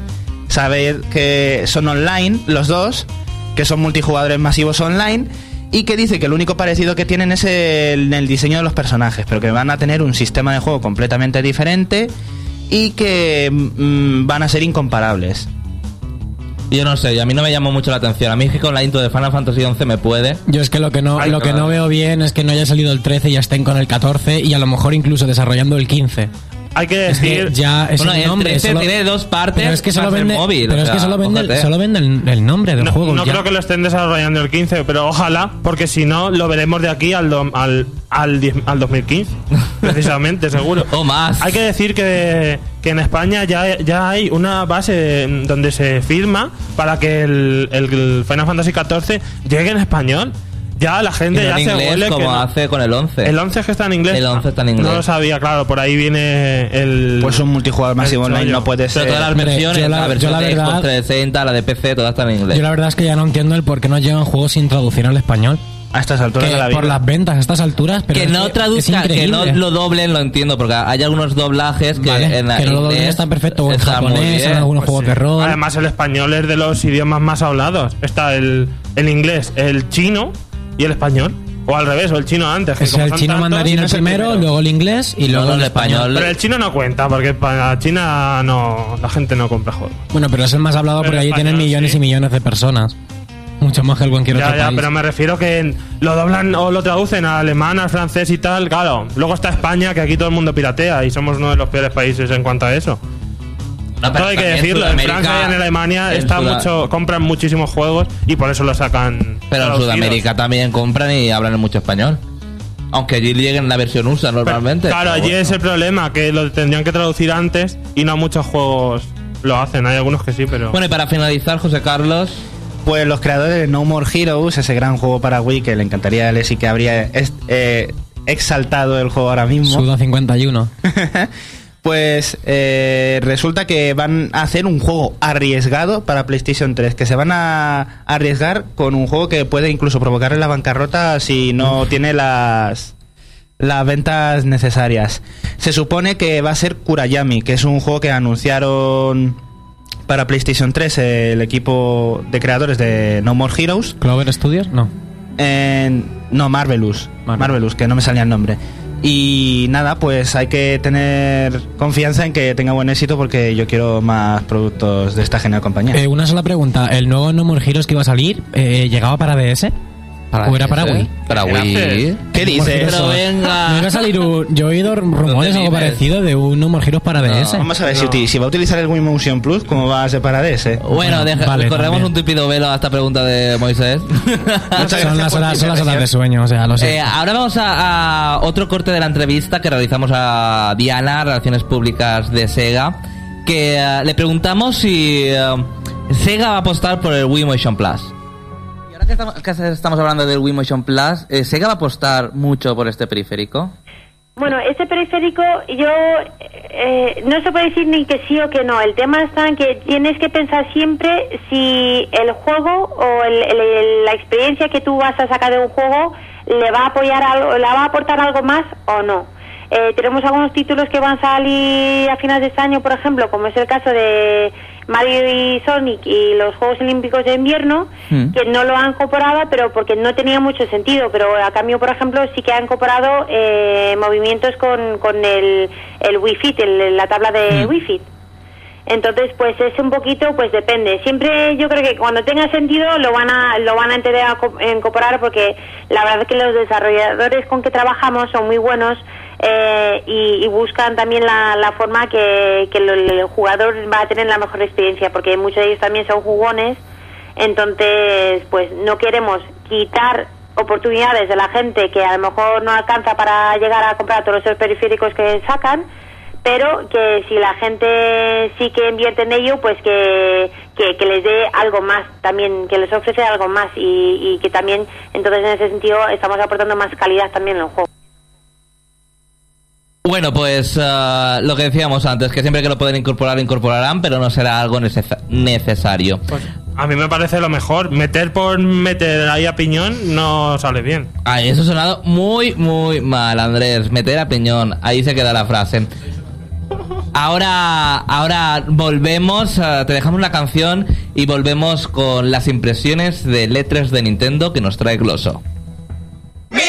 Sabéis que son online los dos, que son multijugadores masivos online y que dice que lo único parecido que tienen es el, el diseño de los personajes, pero que van a tener un sistema de juego completamente diferente y que mm, van a ser incomparables. Yo no sé, a mí no me llamó mucho la atención. A mí es que con la intro de Final Fantasy XI me puede. Yo es que lo que no, Ay, lo que no veo bien es que no haya salido el 13 y ya estén con el 14 y a lo mejor incluso desarrollando el 15. Hay que Es que decir. ya es Bueno, el el nombre. 13 solo- tiene dos partes. Pero es que solo vende, móvil, pero o es que solo vende, solo vende el, el nombre del No, juego. no ya. creo que lo estén desarrollando el 15, pero ojalá, porque si no, lo veremos de aquí al, do- al, al, 10 al 2015. Precisamente, seguro. O más. Hay que decir que, que en España ya, ya hay una base donde se firma para que el, el Final Fantasy XIV llegue en español. Ya la gente no ya en huele que como no. hace con el 11. El 11 es que está en inglés. El 11 está en inglés. No lo sabía, claro, por ahí viene el. Pues un multijugador masivo online no puede Pero ser. todas las versiones, yo la, la- versión yo la de Xbox verdad- 360, la de PC, todas están en inglés. Yo la verdad es que ya no entiendo el por qué no llegan juegos sin traducción al español. A estas alturas Que de la vida. por las ventas a estas alturas, pero que es no traduzcan, que no lo doblen, lo entiendo, porque hay algunos doblajes que Vale, en la que no lo doblen inglés está perfecto, o en está japonés, en algunos Pues juegos sí. de rol. Además, el español es de los idiomas más hablados. Está el, el inglés, el chino y el español. O al revés, o el chino antes. que es como el son chino tantos, mandarín el es el primero, luego el inglés y luego el el español. Pero el chino no cuenta, porque para China no, la gente no compra juegos. Bueno, pero es el más hablado Pero porque ahí español, tienen millones sí. y millones de personas. Mucho más que el cualquier Ya, otro ya, país. pero me refiero que en- lo doblan o lo traducen a alemán, al francés y tal. Claro, luego está España, que aquí todo el mundo piratea y somos uno de los peores países en cuanto a eso. No, pero Todo hay que decirlo, en Sudamérica- Francia y en Alemania en está mucho, compran muchísimos juegos y por eso lo sacan. Pero en. Sudamérica también compran y hablan mucho español. Aunque allí lleguen la versión USA normalmente. Claro, pero allí bueno. es el problema, que lo tendrían que traducir antes y no muchos juegos lo hacen. Hay algunos que sí, pero. Bueno, y para finalizar, José Carlos, Pues los creadores de No More Heroes, ese gran juego para Wii que le encantaría a Leslie que habría eh, exaltado el juego ahora mismo. Suda 51. pues eh, resulta que van a hacer un juego arriesgado para PlayStation 3, que se van a arriesgar con un juego que puede incluso provocarle la bancarrota si no tiene las las ventas necesarias. Se supone que va a ser Kurayami, que es un juego que anunciaron para PlayStation 3 el equipo de creadores de No More Heroes. ¿Clover Studios? No. No, Marvelous. Marvel. Marvelous, que no me salía el nombre. Y nada, pues hay que tener confianza en que tenga buen éxito porque yo quiero más productos de esta genial compañía. Eh, una sola pregunta. ¿El nuevo No More Heroes que iba a salir eh, llegaba para DS? ¿O era para? Wii? Para ¿Qué Wii. haces? ¿Qué dices? Pero venga. ¿No iba a salir un- yo he oído rumores algo parecido de un No More Heroes para DS. Vamos a ver, si, No. uti- si va a utilizar el Wii Motion Plus, ¿cómo va a ser para DS? Bueno, Bueno, deja- vale, corremos también. un tupido velo a esta pregunta de Moisés. son, las horas, son las horas de sueño, o sea, lo sé. Eh, ahora vamos a, a otro corte de la entrevista que realizamos a Diana, Relaciones Públicas de Sega, que eh, le preguntamos si eh, Sega va a apostar por el Wii Motion Plus. Estamos, hablando del Wii Motion Plus, eh, ¿Sega va a apostar mucho por este periférico? Bueno, este periférico yo eh, no se puede decir ni que sí o que no. El tema está en que tienes que pensar siempre si el juego o el- el- la experiencia que tú vas a sacar de un juego le va a apoyar algo, le va a aportar algo más o no. Eh, tenemos algunos títulos que van a salir a finales de este año, por ejemplo, como es el caso de Mario y Sonic y los Juegos Olímpicos de Invierno, Mm. que no lo han incorporado, pero porque no tenía mucho sentido. Pero a cambio, por ejemplo, sí que ha incorporado eh, movimientos con, con el, el Wii Fit, el- la tabla de Mm. Wii Fit. Entonces, pues es un poquito, pues depende. Siempre yo creo que cuando tenga sentido lo van a lo van a entender a co- incorporar porque la verdad es que los desarrolladores con que trabajamos son muy buenos eh, y, buscan también la, la forma que, que el jugador va a tener la mejor experiencia porque muchos de ellos también son jugones. Entonces, pues no queremos quitar oportunidades de la gente que a lo mejor no alcanza para llegar a comprar todos esos periféricos que sacan, pero que si la gente sí que invierte en ello, pues que, que, que les dé algo más también, que les ofrece algo más y, y que también, entonces en ese sentido, estamos aportando más calidad también en el juego. Bueno, pues eh, lo que decíamos antes, que siempre que lo pueden incorporar, lo incorporarán, pero no será algo necesa- necesario. A mí me parece lo mejor. Meter por meter ahí a piñón no sale bien. Ay, eso ha sonado muy, muy mal, Andrés. Meter a piñón. Ahí se queda la frase. Ahora, ahora volvemos, eh, te dejamos una canción y volvemos con las impresiones de letras de Nintendo que nos trae Gloso. み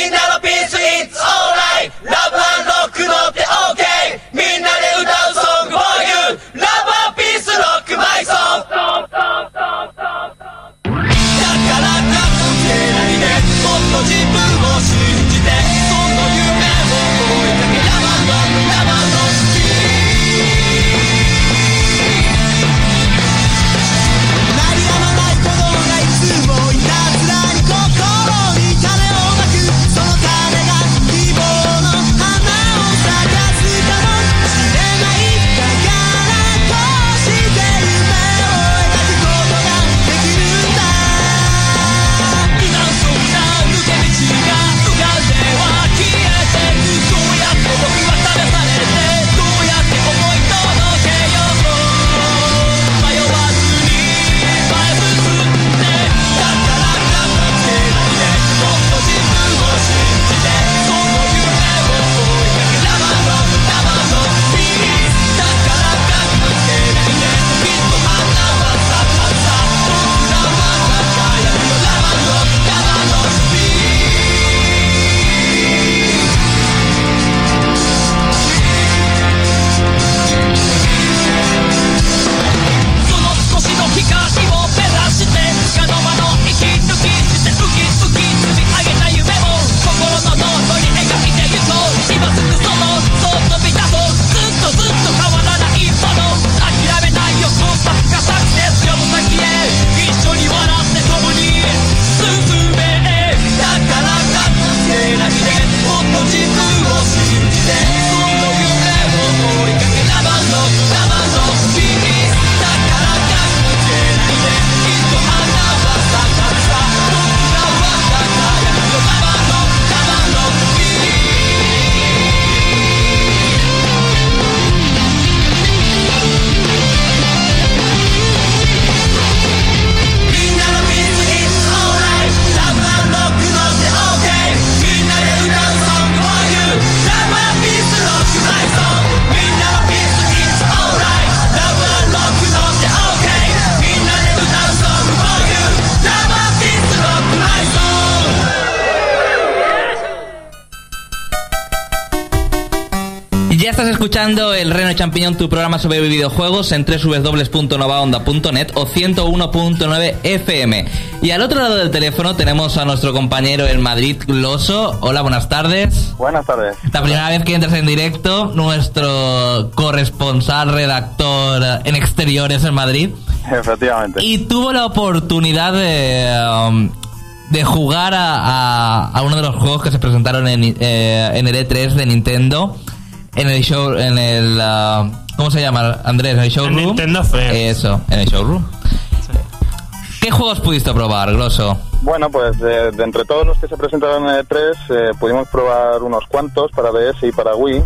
Champiñón, tu programa sobre videojuegos en www.novaonda.net o 101.9 FM. Y al otro lado del teléfono tenemos a nuestro compañero en Madrid, Gloso. Hola, buenas tardes. Buenas tardes. La primera vez que entras en directo, nuestro corresponsal, redactor en exteriores en Madrid. Efectivamente. Y tuvo la oportunidad de, um, de jugar a, a- a uno de los juegos que se presentaron en, eh, en el E3 de Nintendo. En el show, en el... uh, ¿Cómo se llama, Andrés? ¿En el showroom? Nintendo Friends. Eso, en el showroom. ¿Qué juegos pudiste probar, Grosso? Bueno, pues de, de entre todos los que se presentaron en E3, eh, pudimos probar unos cuantos para DS y para Wii.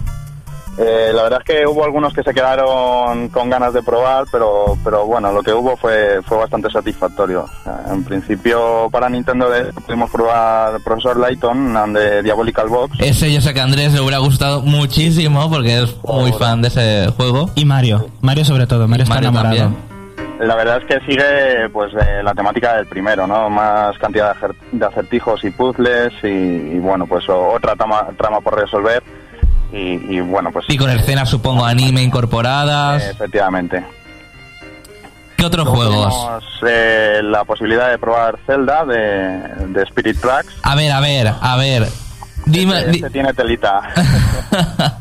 Eh, la verdad es que hubo algunos que se quedaron con ganas de probar, pero, pero bueno, lo que hubo fue, fue bastante satisfactorio. En principio, para Nintendo DS pudimos probar Profesor Layton the Diabolical Box. Ese yo sé que a Andrés le hubiera gustado muchísimo porque es muy fan de ese juego. Y Mario. Mario sobre todo. Mario está Mario enamorado. también. La verdad es que sigue pues de la temática del primero, ¿no? Más cantidad de, acer- de acertijos y puzzles y, y, bueno, pues otra trama, trama por resolver y, y, bueno, pues Y con escenas, supongo, anime incorporadas. eh, efectivamente. ¿Qué otros juegos? Tenemos eh, la posibilidad de probar Zelda de, de Spirit Tracks. A ver, a ver, a ver. Dime, Este, di- este tiene telita.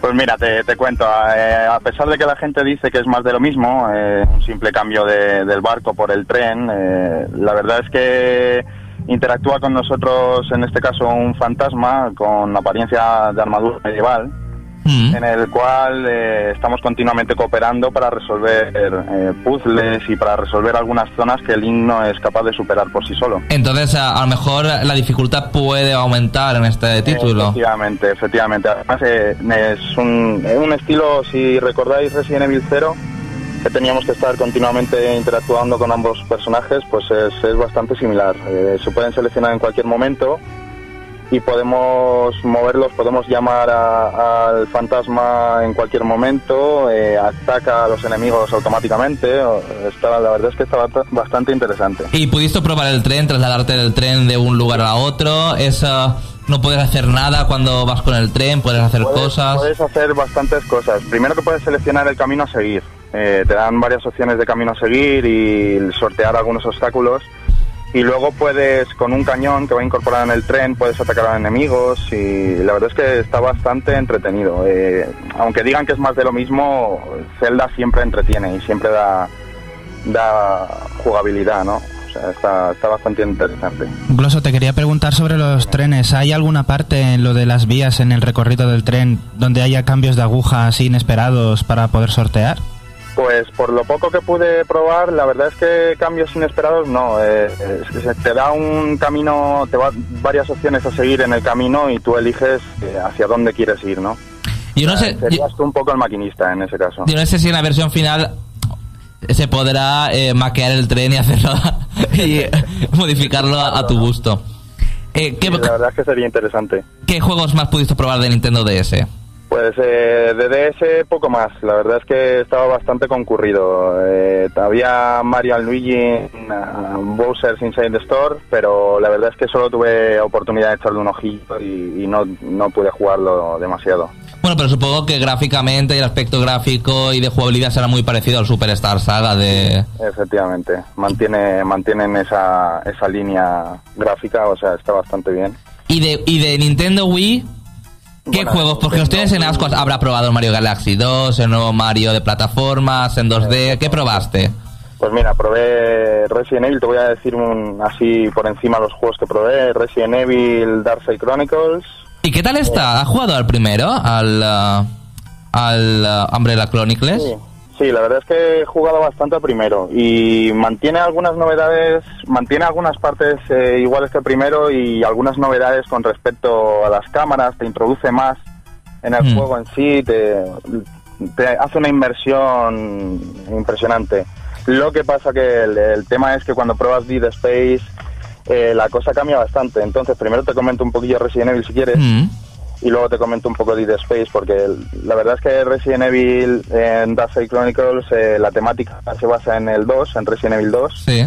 Pues mira, te, te cuento, eh, a pesar de que la gente dice que es más de lo mismo, eh, un simple cambio de- del barco por el tren, eh, la verdad es que interactúa con nosotros, en este caso un fantasma con apariencia de armadura medieval, Mm. en el cual eh, estamos continuamente cooperando para resolver eh, puzzles y para resolver algunas zonas que el Link no es capaz de superar por sí solo. Entonces, a, a lo mejor la dificultad puede aumentar en este título. Efectivamente, efectivamente. Además, eh, es un, un estilo, si recordáis Resident Evil 0, que teníamos que estar continuamente interactuando con ambos personajes, pues es, bastante similar. Eh, se pueden seleccionar en cualquier momento y podemos moverlos, podemos llamar a- al fantasma en cualquier momento, eh, ataca a los enemigos automáticamente. Está, la verdad es que está bast- bastante interesante. Y pudiste probar el tren, trasladarte del tren de un lugar a otro. Esa, no puedes hacer nada cuando vas con el tren, puedes hacer Puedes- cosas. Puedes hacer bastantes cosas. Primero que puedes seleccionar el camino a seguir. Eh, te dan varias opciones de camino a seguir y sortear algunos obstáculos. Y luego puedes, con un cañón que va incorporado en el tren, puedes atacar a enemigos y la verdad es que está bastante entretenido. Eh, aunque digan que es más de lo mismo, Zelda siempre entretiene y siempre da, da jugabilidad, ¿no? O sea, está, está bastante interesante. Gloso, te quería preguntar sobre los trenes. ¿Hay alguna parte en lo de las vías en el recorrido del tren donde haya cambios de aguja así inesperados para poder sortear? Pues por lo poco que pude probar, la verdad es que cambios inesperados no. eh, eh, te da un camino, te va varias opciones a seguir en el camino y tú eliges eh, hacia dónde quieres ir, ¿no? Yo no sé, yo, Serías tú un poco el maquinista en ese caso. yo no sé si en la versión final se podrá eh, maquear el tren y hacerlo y modificarlo a, a tu gusto. Eh, ¿qué, Sí, la verdad es que sería interesante. qué juegos más pudiste probar de Nintendo DS? Pues eh, de DS poco más. La verdad es que estaba bastante concurrido. Eh, había Mario and Luigi, uh, Bowser's Inside the Store, pero la verdad es que solo tuve oportunidad de echarle un ojillo y, y no, no pude jugarlo demasiado. Bueno, pero supongo que gráficamente y el aspecto gráfico y de jugabilidad será muy parecido al Superstar Saga de... Efectivamente, mantiene, mantienen esa, esa línea gráfica, o sea, está bastante bien. Y de, y de Nintendo Wii, ¿qué Bueno, juegos? Porque los tienes en ascuas. Habrá probado el Mario Galaxy 2, el nuevo Mario de plataformas, en 2D. ¿Qué probaste? Pues mira, probé Resident Evil, te voy a decir un, así por encima los juegos que probé. Resident Evil Dark Side Chronicles, ¿Y qué tal está? ¿Has jugado al primero? ¿Al, uh, al uh, Umbrella Chronicles? Sí, sí, la verdad es que he jugado bastante al primero y mantiene algunas novedades, mantiene algunas partes eh, iguales que el primero y algunas novedades con respecto a las cámaras, te introduce más en el Mm. juego en sí, te, te hace una inmersión impresionante. Lo que pasa que el, el tema es que cuando pruebas Dead Space eh, la cosa cambia bastante. Entonces, primero te comento un poquillo Resident Evil si quieres Mm. Y luego te comento un poco de Dead Space porque la verdad es que Resident Evil en Dark Side Chronicles eh, la temática se basa en el 2, en Resident Evil 2, Sí.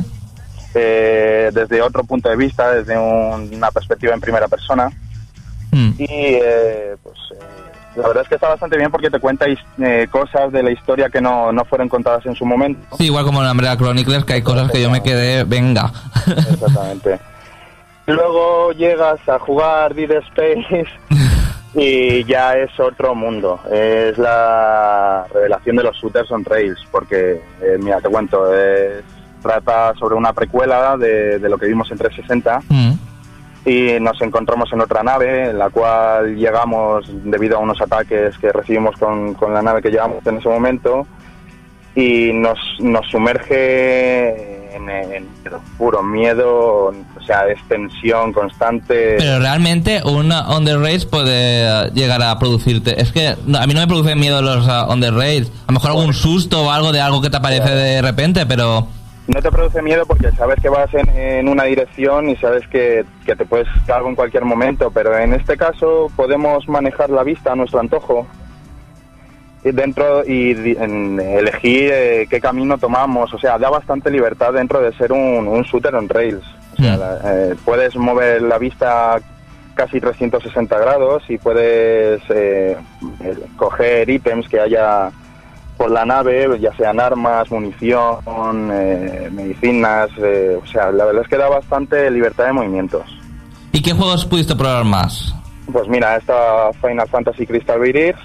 eh, desde otro punto de vista, desde un- una perspectiva en primera persona Mm. y eh, pues eh, La verdad es que está bastante bien porque te cuenta eh, cosas de la historia que no, no fueron contadas en su momento. Sí, igual como en la Umbrella Chronicles, que hay cosas que yo me quedé, venga. Exactamente. Luego llegas a jugar Dead Space y ya es otro mundo. Es la revelación de los shooters on rails, porque, eh, mira, te cuento, es- trata sobre una precuela de, de lo que vimos en 360 Mm. y nos encontramos en otra nave en la cual llegamos debido a unos ataques que recibimos con, con la nave que llevamos en ese momento y nos, nos sumerge en, en miedo, puro miedo, o sea, es tensión constante. Pero realmente un uh, on the rails puede uh, llegar a producirte. Es que no, a mí no me produce miedo los uh, on the rails. A lo mejor algún susto o algo de algo que te aparece de repente, pero No te produce miedo porque sabes que vas en, en una dirección y sabes que, que te puedes caer algo en cualquier momento, pero en este caso podemos manejar la vista a nuestro antojo dentro y en elegir eh, qué camino tomamos, o sea, da bastante libertad dentro de ser un, un shooter on rails. O sea, Mm. la- eh, puedes mover la vista casi 360 grados y puedes eh, eh, coger ítems que haya por la nave, ya sean armas, munición, eh, medicinas, eh, o sea, la verdad es que da bastante libertad de movimientos. ¿y qué juegos pudiste probar más? Pues mira, esta Final Fantasy Crystal Virus,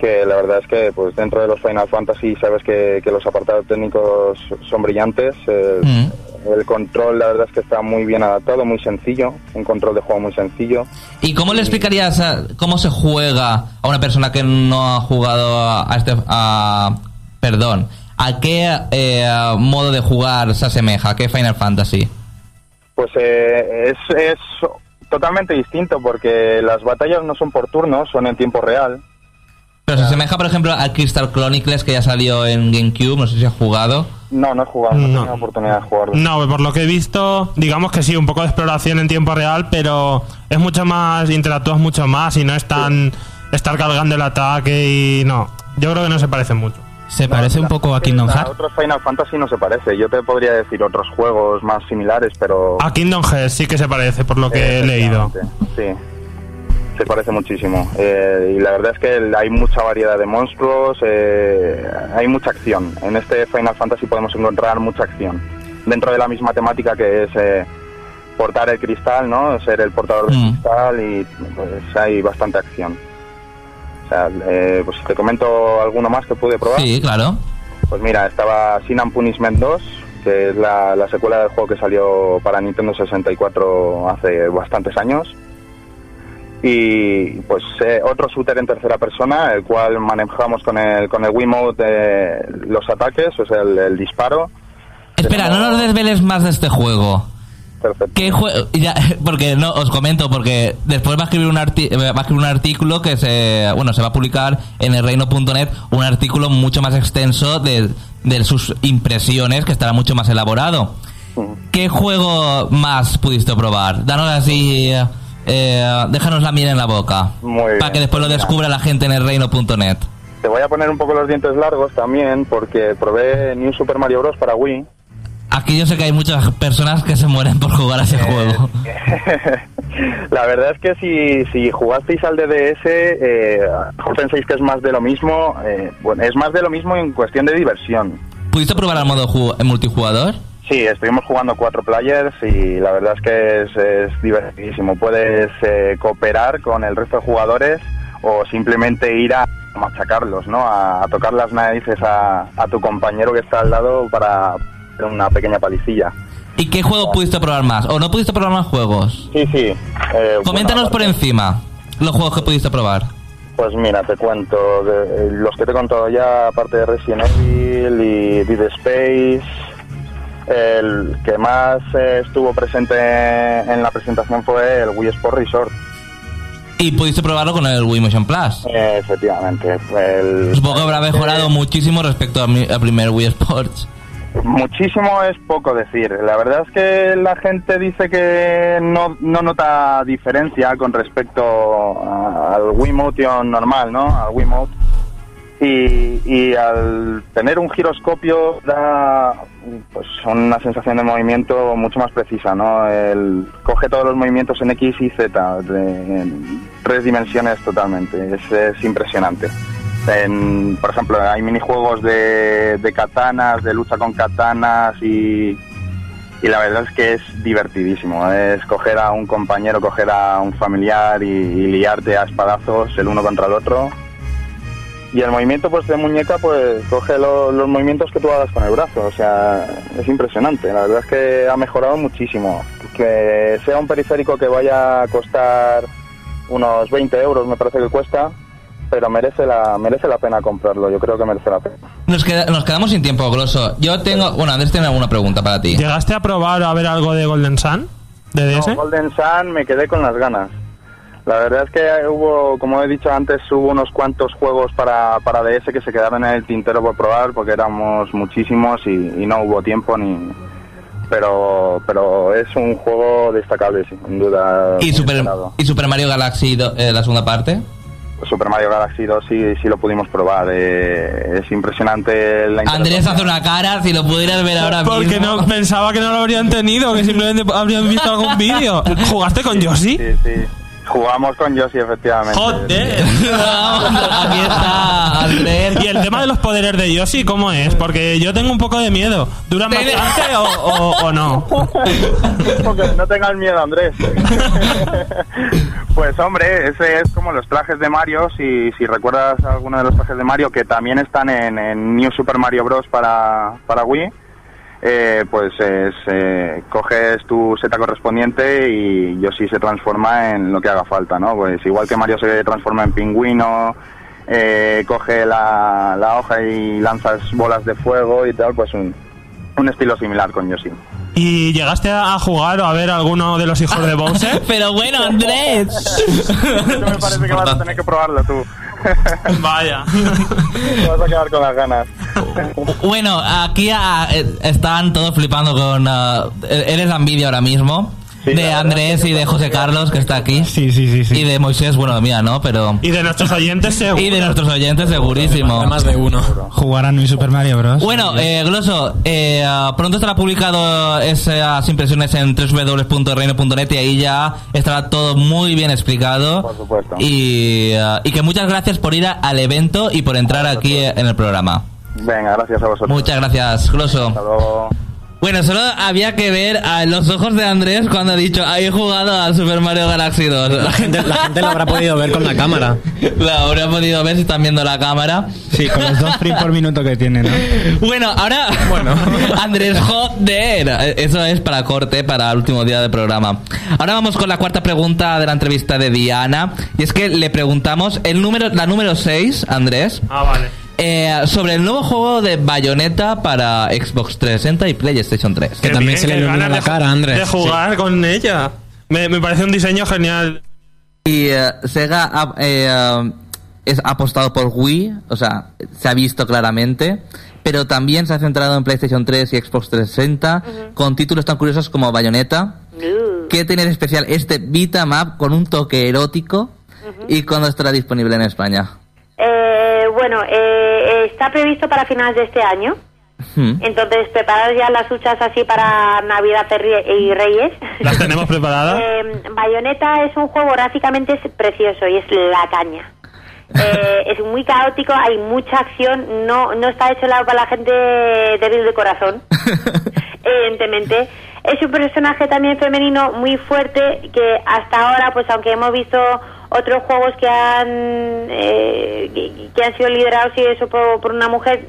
que la verdad es que pues dentro de los Final Fantasy sabes que, que los apartados técnicos son brillantes. El, Mm. el control la verdad es que está muy bien adaptado, muy sencillo, un control de juego muy sencillo. ¿Y cómo le explicarías a- cómo se juega a una persona que no ha jugado a, a este... a- perdón, ¿a qué eh, modo de jugar se asemeja? ¿A qué Final Fantasy? Pues eh, es, es totalmente distinto porque las batallas no son por turnos, son en tiempo real. Pero se asemeja, por ejemplo, al Crystal Chronicles que ya salió en GameCube, no sé si has jugado. No, no he jugado, no, he No. tenido oportunidad de jugarlo. No, por lo que he visto, digamos que sí, un poco de exploración en tiempo real, pero es mucho más, interactúas mucho más y no es tan estar cargando el ataque y no. Yo creo que no se parece mucho. Se parece un poco a Kingdom A Hearts. otros Final Fantasy no se parece. Yo te podría decir otros juegos más similares, pero... A Kingdom Hearts sí que se parece, por lo que he leído. Sí, se parece muchísimo. Eh, y la verdad es que hay mucha variedad de monstruos, eh, hay mucha acción. En este Final Fantasy podemos encontrar mucha acción. Dentro de la misma temática que es eh, portar el cristal, ¿no? Ser el portador del Mm. cristal y pues hay bastante acción. O sea, eh, pues te comento alguno más que pude probar. Sí, claro. Pues mira, estaba Sin Punishment 2, que es la, la secuela del juego que salió para Nintendo 64 hace bastantes años. Y pues eh, otro shooter en tercera persona, el cual manejamos con el, con el Wiimote eh, los ataques, o sea, el, el disparo. Espera, no nos desveles más de este juego. Perfecto. ¿Qué juego? Ya, porque no, os comento, porque después va a escribir un, arti- va a escribir un artículo que se, bueno, se va a publicar en el reino.net, un artículo mucho más extenso de, de sus impresiones, que estará mucho más elaborado. ¿Qué juego más pudiste probar? Danos así, eh, déjanos la miel en la boca. Muy. Para que después lo descubra la gente en el reino.net. Te voy a poner un poco los dientes largos también, porque probé New Super Mario Bros. para Wii. Aquí yo sé que hay muchas personas que se mueren por jugar a ese juego. La verdad es que si, si jugasteis al DDS, eh, mejor pensáis que es más de lo mismo. eh, bueno, es más de lo mismo en cuestión de diversión. ¿Pudiste probar el modo multijugador? Sí, estuvimos jugando cuatro players y la verdad es que es, es divertidísimo. Puedes eh, cooperar con el resto de jugadores o simplemente ir a machacarlos, ¿no? A, a tocar las narices a, a tu compañero que está al lado para hacer una pequeña palicilla. ¿Y qué juego pudiste probar más? ¿O no pudiste probar más juegos? Sí, sí. eh, Coméntanos por encima los juegos que pudiste probar. Pues mira, te cuento. de- los que te he contado ya, aparte de Resident Evil y Dead Space, el que más eh, estuvo presente en la presentación fue el Wii Sport Resort. Y pudiste probarlo con el Wii Motion Plus. Eh, efectivamente. El, Supongo que habrá mejorado muchísimo respecto al primer Wii Sports. Muchísimo es poco decir. La verdad es que la gente dice que no, no nota diferencia con respecto al Wiimotion normal, ¿no? Al Wiimote. Y, y al tener un giroscopio da pues una sensación de movimiento mucho más precisa, ¿no? El, coge todos los movimientos en X y Z de- en- tres dimensiones totalmente. Es, es impresionante. En, por ejemplo, hay minijuegos de, de katanas, de lucha con katanas y, y la verdad es que es divertidísimo. Es coger a un compañero, coger a un familiar y liarte a espadazos el uno contra el otro. Y el movimiento pues de muñeca pues coge lo- los movimientos que tú hagas con el brazo. O sea, es impresionante. La verdad es que ha mejorado muchísimo. Que sea un periférico que vaya a costar unos 20 euros me parece que cuesta, pero merece la, merece la pena comprarlo. Yo creo que merece la pena. Nos, queda- nos quedamos sin tiempo, Gloso. Yo tengo... Bueno, Andrés tiene alguna pregunta para ti. ¿Llegaste a probar a ver algo de Golden Sun? ¿De DS? No, Golden Sun me quedé con las ganas. La verdad es que hubo, como he dicho antes, hubo unos cuantos juegos para, para DS que se quedaron en el tintero por probar porque éramos muchísimos y, y no hubo tiempo ni... Pero, pero es un juego destacable, sí, sin duda. ¿Y Super. ¿Y Super Mario Galaxy, do- eh, la segunda parte? Super Mario Galaxy 2 sí, sí lo pudimos probar. eh, es impresionante la Andrés hace una cara, si lo pudieras ver ahora Porque mismo. no pensaba que no lo habrían tenido, que simplemente habrían visto algún vídeo. ¿Jugaste con Yoshi? Sí, sí. Jugamos con Yoshi, efectivamente. ¡Joder! Aquí está Andrés. ¿Y el tema de los poderes de Yoshi cómo es? Porque yo tengo un poco de miedo. ¿Duran bastante o, o- o no? Porque no tengas miedo, Andrés. pues hombre, ese es como los trajes de Mario, si, si recuerdas alguno de los trajes de Mario que también están en, en New Super Mario Bros. para, para Wii, eh, pues es, eh, coges tu seta correspondiente y Yoshi se transforma en lo que haga falta, ¿no? Pues igual que Mario se transforma en pingüino, eh, coge la, hoja y lanzas bolas de fuego y tal, pues un, un estilo similar con Yoshi. ¿Y llegaste a jugar o a ver alguno de los hijos de Bowser? Pero bueno, Andrés. Eso me parece que vas a tener que probarlo tú. Vaya. Te vas a quedar con las ganas. Bueno, aquí ah, eh, están todos flipando con... ah, eres la envidia ahora mismo. Sí, de Andrés y de José Carlos, que está aquí. Sí, sí, sí, sí. Y de Moisés, bueno, mía, ¿no? Pero... Y de nuestros oyentes seguro. Y de nuestros oyentes, segurísimo. Más de uno. Jugar a New Super Mario Bros. Bueno, eh, Gloso, eh, ah, pronto estará publicado esas impresiones en www.reino.net y ahí ya estará todo muy bien explicado. Por supuesto. Y, ah, y que muchas gracias por ir a- al evento y por entrar aquí en el programa. Venga, gracias a vosotros. Muchas gracias, Gloso. Hasta luego. Bueno, solo había que ver a los ojos de Andrés cuando ha dicho, he jugado al Super Mario Galaxy 2. La gente, la gente lo habrá podido ver con la cámara. La habrá podido ver si están viendo la cámara. Sí, con los dos frames por minuto que tiene, ¿no? Bueno, ahora Bueno. Andrés Joder, eso es para corte, para el último día del programa. Ahora vamos con la cuarta pregunta de la entrevista de Diana. Y es que le preguntamos el número, la número 6, Andrés, Ah, vale. Eh, sobre el nuevo juego de Bayonetta para Xbox 360 y PlayStation 3. Que también se le ilumina la cara, Andrés. De jugar con ella. Me, me parece un diseño genial. Y eh, Sega ha, eh, eh, es, apostado por Wii, o sea, se ha visto claramente, pero también se ha centrado en PlayStation 3 y Xbox 360 con títulos tan curiosos como Bayonetta. ¿Qué tiene de especial este Beat'em con un toque erótico? ¿Y cuándo estará disponible en España? Eh, bueno, eh, está previsto para finales de este año. Entonces, preparados ya las huchas así para Navidad y Reyes. ¿Las tenemos preparadas? Eh, Bayonetta es un juego gráficamente es precioso y es la caña. Eh, es muy caótico, hay mucha acción, no no está hecho para la gente débil de corazón, evidentemente. Es un personaje también femenino muy fuerte que hasta ahora, pues aunque hemos visto otros juegos que han eh, que, que han sido liderados y eso por, por una mujer,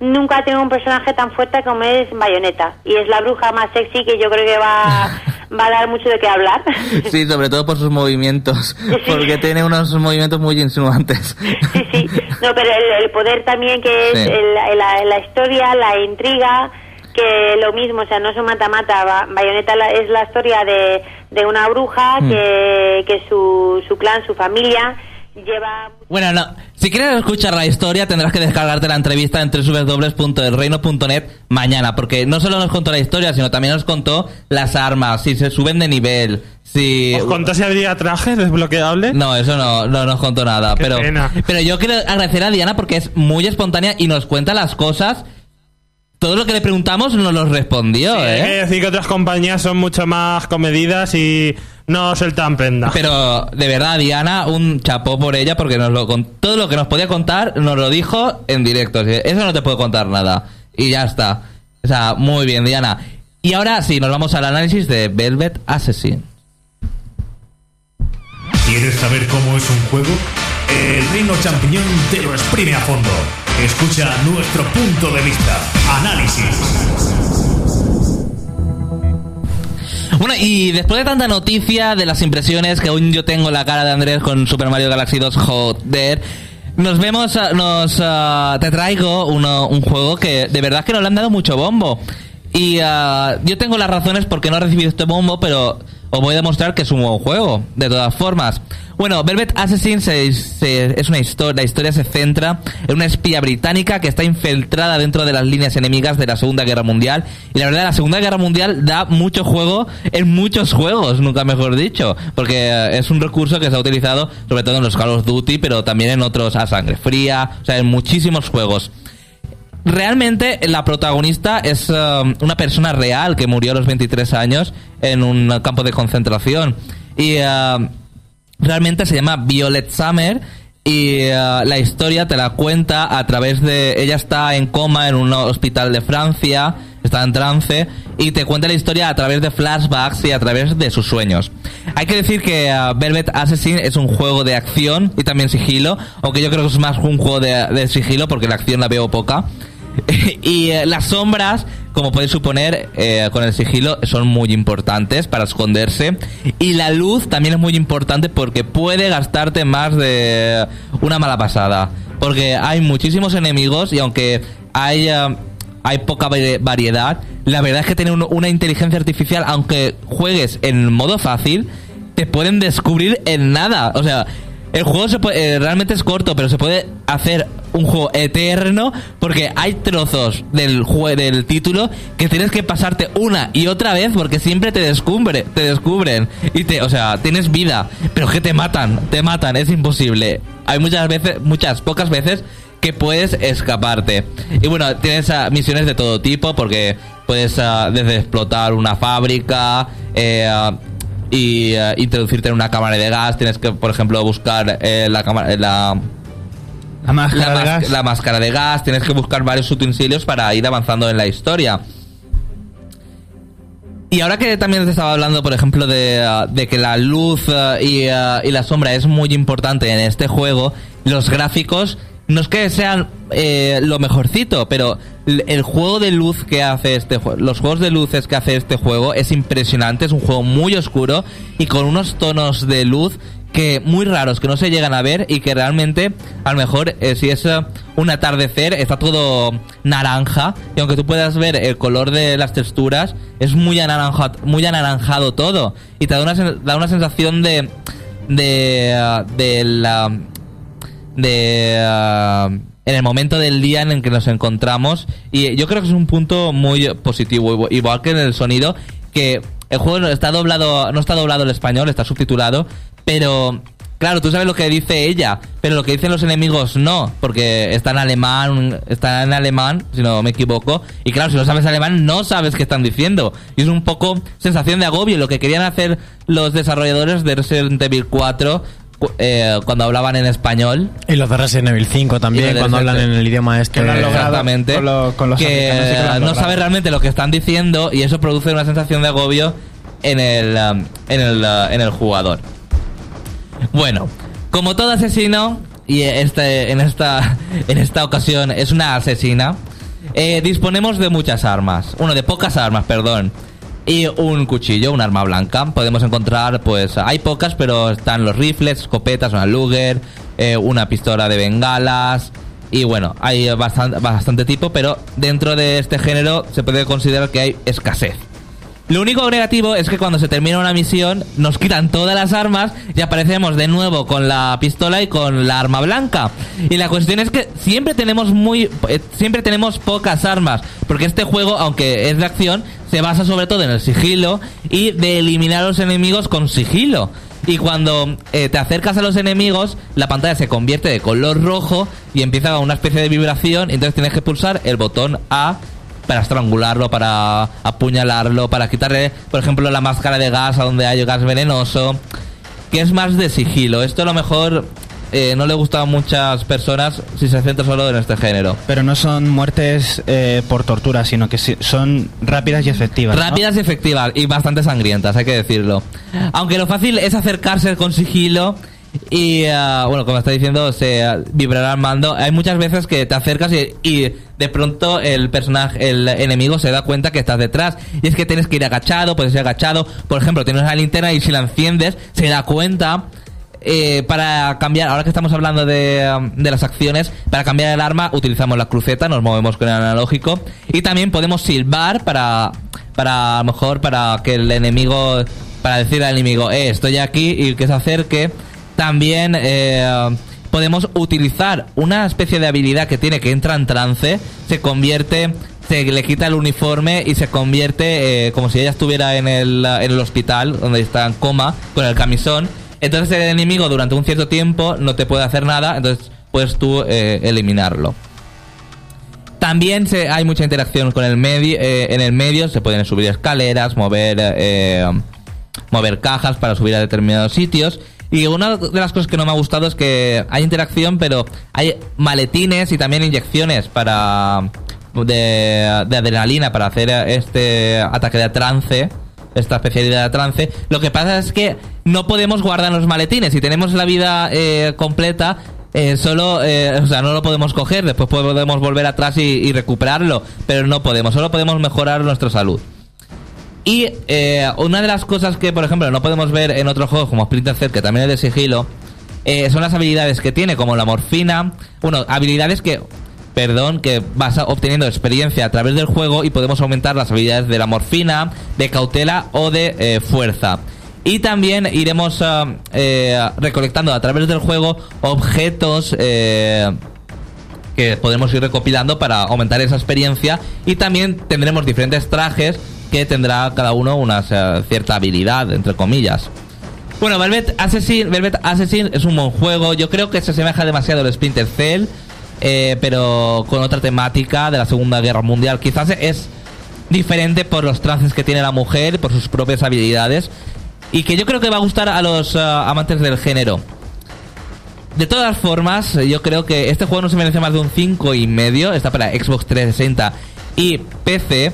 nunca ha tenido un personaje tan fuerte como es Bayonetta y es la bruja más sexy que yo creo que va va a dar mucho de qué hablar. Sí, sobre todo por sus movimientos, porque tiene unos movimientos muy insinuantes. Sí, sí. No, pero el, el poder también que es Sí. el- la, la historia, la intriga, que lo mismo, o sea, no es un mata-mata. Ba- Bayonetta la- es la historia de, de una bruja Mm. que, que su, su clan, su familia lleva... Bueno, no. Si quieres escuchar la historia, tendrás que descargarte la entrevista en www.elreino.net mañana, porque no solo nos contó la historia, sino también nos contó las armas, si se suben de nivel, si... ¿Os contó si habría trajes desbloqueables? No, eso no, no nos contó nada. Qué pero, pena. pero yo quiero agradecer a Diana porque es muy espontánea y nos cuenta las cosas. Todo lo que le preguntamos nos lo respondió, Hay que ¿eh? decir que otras compañías son mucho más comedidas y no sueltan prenda. Pero de verdad, Diana, un chapó por ella porque nos lo con todo lo que nos podía contar nos lo dijo en directo. Eso no te puedo contar nada. Y ya está. O sea, muy bien, Diana. Y ahora sí, nos vamos al análisis de Velvet Assassin. ¿Quieres saber cómo es un juego? El Reino Champiñón te lo exprime a fondo. Escucha nuestro punto de vista. Análisis. Bueno, y después de tanta noticia de las impresiones que aún yo tengo en la cara de Andrés con Super Mario Galaxy 2 Joder, nos vemos, ah, nos ah, te traigo uno- un juego que de verdad que no le han dado mucho bombo. Y ah, yo tengo las razones por qué no he recibido este bombo, pero os voy a demostrar que es un buen juego, de todas formas. Bueno, Velvet Assassin se- es una historia, la historia se centra en una espía británica que está infiltrada dentro de las líneas enemigas de la Segunda Guerra Mundial. Y la verdad, la Segunda Guerra Mundial da mucho juego en muchos juegos, nunca mejor dicho, porque eh, es un recurso que se ha utilizado sobre todo en los Call of Duty, pero también en otros a sangre fría, o sea, en muchísimos juegos. Realmente la protagonista es um, una persona real que murió a los 23 años en un campo de concentración. Y uh, realmente se llama Violet Summer y uh, la historia te la cuenta a través de... Ella está en coma en un hospital de Francia, está en trance y te cuenta la historia a través de flashbacks y a través de sus sueños. Hay que decir que uh, Velvet Assassin es un juego de acción y también sigilo, aunque yo creo que es más un juego de sigilo porque la acción la veo poca. y eh, las sombras, como podéis suponer, eh, con el sigilo son muy importantes para esconderse. Y la luz también es muy importante porque puede gastarte más de una mala pasada. Porque hay muchísimos enemigos y aunque hay, eh, hay poca vari- variedad, la verdad es que tener un- una inteligencia artificial, aunque juegues en modo fácil, te pueden descubrir en nada. O sea, el juego se puede- realmente es corto, pero se puede hacer un juego eterno porque hay trozos del jue- del título que tienes que pasarte una y otra vez porque siempre te descubre, te descubren y te, o sea, tienes vida, pero que te matan, te matan, es imposible. Hay muchas veces, muchas pocas veces que puedes escaparte. Y bueno, tienes ah, misiones de todo tipo porque puedes ah, desde explotar una fábrica, eh, ah, y introducirte en una cámara de gas. Tienes que, por ejemplo, buscar eh, la cámara, la, La máscara la, de gas. la máscara de gas. Tienes que buscar varios utensilios para ir avanzando en la historia. Y ahora que también te estaba hablando, por ejemplo, de, ah, de que la luz ah, y, ah, y la sombra es muy importante en este juego, los gráficos no es que sean eh, lo mejorcito, pero el juego de luz que hace este juego, los juegos de luces que hace este juego es impresionante, es un juego muy oscuro y con unos tonos de luz que muy raros que no se llegan a ver y que realmente a lo mejor eh, si es eh, un atardecer está todo naranja y aunque tú puedas ver el color de las texturas es muy anaranja, muy anaranjado todo y te da una, da una sensación de de ah, de la de en el momento del día en el que nos encontramos y yo creo que es un punto muy positivo igual- que en el sonido que el juego está doblado no está doblado el español está subtitulado pero claro tú sabes lo que dice ella pero lo que dicen los enemigos no porque está en alemán está en alemán si no me equivoco y claro si no sabes alemán no sabes qué están diciendo y es un poco sensación de agobio lo que querían hacer los desarrolladores de Resident Evil 4 cu- eh, cuando hablaban en español Y los de Resident Evil 5 Y también, cuando hablan en el idioma este. Que lo Exactamente. con lo- con los que africanos, sí que lo han no logrado. sabe realmente lo que están diciendo y eso produce una sensación de agobio en el, um, en el, uh, en el jugador. Bueno, como todo asesino, y este, en, esta, en esta ocasión es una asesina, eh, disponemos de muchas armas. Bueno, de pocas armas, perdón. Y un cuchillo, un arma blanca. Podemos encontrar, pues, hay pocas, pero están los rifles, escopetas, una Luger, eh, una pistola de bengalas. Y bueno, hay bastante, bastante tipo, pero dentro de este género se puede considerar que hay escasez. Lo único negativo es que cuando se termina una misión nos quitan todas las armas y aparecemos de nuevo con la pistola y con la arma blanca. Y la cuestión es que siempre tenemos muy eh, siempre tenemos pocas armas, porque este juego, aunque es de acción, se basa sobre todo en el sigilo y de eliminar a los enemigos con sigilo. Y cuando eh, te acercas a los enemigos, la pantalla se convierte de color rojo y empieza una especie de vibración, entonces tienes que pulsar el botón A para estrangularlo, para apuñalarlo, para quitarle, por ejemplo, la máscara de gas a donde hay gas venenoso, que es más de sigilo. Esto a lo mejor eh, no le gusta a muchas personas si se centra solo en este género. Pero no son muertes eh, por tortura, sino que son rápidas y efectivas. ¿no? Rápidas y efectivas y bastante sangrientas, hay que decirlo. Aunque lo fácil es acercarse con sigilo y, ah, bueno, como está diciendo, se ah, vibrará el mando. Hay muchas veces que te acercas y, y de pronto el personaje, el enemigo se da cuenta que estás detrás. Y es que tienes que ir agachado, puedes ir agachado. Por ejemplo, tienes una linterna y si la enciendes, se da cuenta. Eh, para cambiar, ahora que estamos hablando de, um, de las acciones, para cambiar el arma utilizamos la cruceta, nos movemos con el analógico y también podemos silbar para, para a lo mejor para que el enemigo, para decir al enemigo, eh, estoy aquí y que se acerque. También eh, podemos utilizar una especie de habilidad que tiene que entra en trance, se convierte se le quita el uniforme y se convierte eh, como si ella estuviera en el, en el hospital donde está en coma con el camisón entonces el enemigo durante un cierto tiempo no te puede hacer nada, entonces puedes tú eh, eliminarlo. También se, hay mucha interacción con el medio, en el medio se pueden subir escaleras, mover, mover cajas para subir a determinados sitios. Y una de las cosas que no me ha gustado es que hay interacción, pero hay maletines y también inyecciones para de, adrenalina para hacer este ataque de trance esta especialidad de trance. Lo que pasa es que no podemos guardar los maletines. Si tenemos la vida eh, completa, eh, solo, eh, o sea, no lo podemos coger. Después podemos volver atrás y recuperarlo, pero no podemos. Solo podemos mejorar nuestra salud. Y eh, una de las cosas que, por ejemplo, no podemos ver en otros juegos como Splinter Cell, que también es de sigilo, eh, son las habilidades que tiene, como la morfina. Bueno, habilidades que, perdón, que vas obteniendo experiencia a través del juego y podemos aumentar las habilidades de la morfina, de cautela o de eh, fuerza. Y también iremos recolectando a través del juego objetos que podemos ir recopilando para aumentar esa experiencia y también tendremos diferentes trajes que tendrá cada uno una eh, cierta habilidad, entre comillas. Bueno, Velvet Assassin, Velvet es un buen juego. Yo creo que se asemeja demasiado al Splinter Cell, eh, pero con otra temática de la Segunda Guerra Mundial. Quizás es diferente por los trances que tiene la mujer, por sus propias habilidades, y que yo creo que va a gustar a los ah, amantes del género. De todas formas, yo creo que este juego no se merece más de un 5 y medio. Está para Xbox 360 y PC.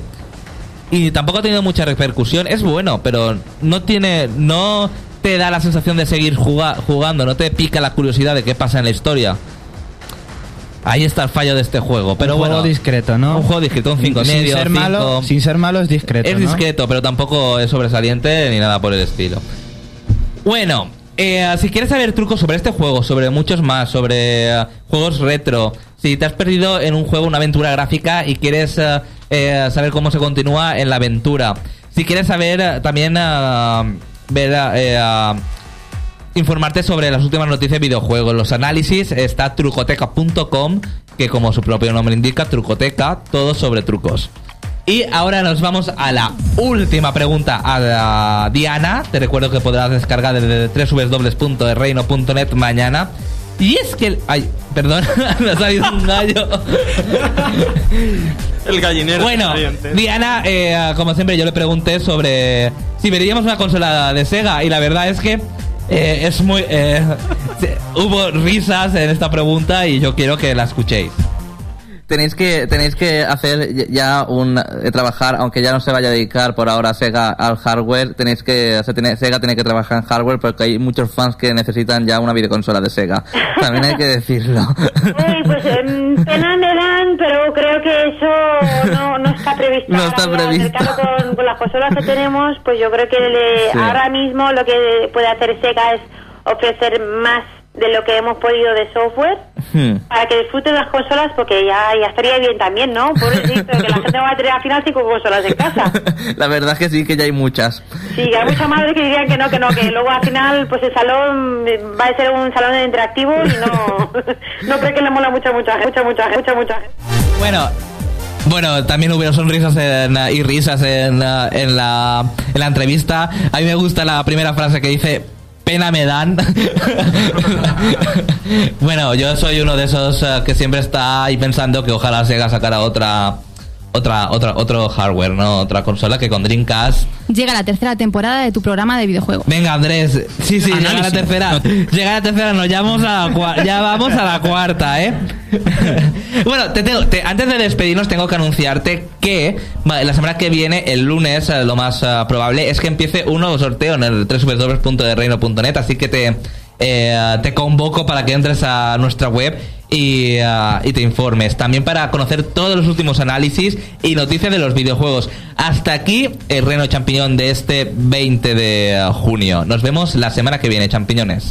Y tampoco ha tenido mucha repercusión. Es bueno, pero no tiene. No te da la sensación de seguir juga- jugando. No te pica la curiosidad de qué pasa en la historia. Ahí está el fallo de este juego. Pero un bueno. juego discreto, ¿no? Un juego discreto, un 5 y sin medio. ser malo, sin ser malo es discreto. Es ¿no? discreto, pero tampoco es sobresaliente ni nada por el estilo. Bueno, eh, si quieres saber trucos sobre este juego, sobre muchos más, sobre eh, juegos retro, si te has perdido en un juego una aventura gráfica y quieres eh, eh, saber cómo se continúa en la aventura, si quieres saber eh, también eh, ver informarte sobre las últimas noticias de videojuegos, los análisis, está trucoteca.com, que como su propio nombre indica, trucoteca, todo sobre trucos. Y ahora nos vamos a la última pregunta a Diana. Te recuerdo que podrás descargar desde www.reino.net mañana. Y es que... el- Ay, perdón, me ha salido un gallo. El gallinero. Bueno, saliente. Diana, eh, como siempre, yo le pregunté sobre si veríamos una consola de Sega y la verdad es que eh, es muy... eh, hubo risas en esta pregunta y yo quiero que la escuchéis. Tenéis que, tenéis que hacer ya un eh, trabajar, aunque ya no se vaya a dedicar por ahora Sega al hardware, tenéis que, o sea, tiene- Sega tiene que trabajar en hardware porque hay muchos fans que necesitan ya una videoconsola de Sega. También hay que decirlo. Uy, pues em, pena me dan, pero creo que eso no, no está previsto. No está previsto. en el caso con, con las consolas que tenemos, pues yo creo que le- Sí. ahora mismo lo que puede hacer Sega es ofrecer más de lo que hemos podido de software Hmm. para que disfruten las consolas porque ya, ya estaría bien también, ¿no? Pobrecito, que la gente va a tener al final cinco consolas en casa. La verdad es que sí, que ya hay muchas. Sí, que hay muchas madres que dirían que no, que no, que luego al final pues el salón eh, va a ser un salón interactivo y no, no creo que le mola mucha, mucha, mucha, mucha, mucha, mucha. Bueno, bueno, también hubo sonrisas en, y risas en, en, la, en la entrevista. A mí me gusta la primera frase que dice, pena me dan. bueno, yo soy uno de esos eh, que siempre está ahí pensando que ojalá Sega sacara otra otra, otra, otro hardware, ¿no? Otra consola que con Dreamcast. Llega la tercera temporada de tu programa de videojuegos. Venga, Andrés. Sí, sí, llega la tercera. Llega la tercera, nos ya vamos a la cua- ya vamos a la cuarta, ¿eh? bueno, te tengo- te- antes de despedirnos tengo que anunciarte que la semana que viene, el lunes, eh, lo más eh, probable es que empiece un nuevo sorteo en el www.derreino.net, así que te, eh, te convoco para que entres a nuestra web y, ah, y te informes. También para conocer todos los últimos análisis y noticias de los videojuegos. Hasta aquí el Reino Champiñón de este 20 de junio. Nos vemos la semana que viene, champiñones.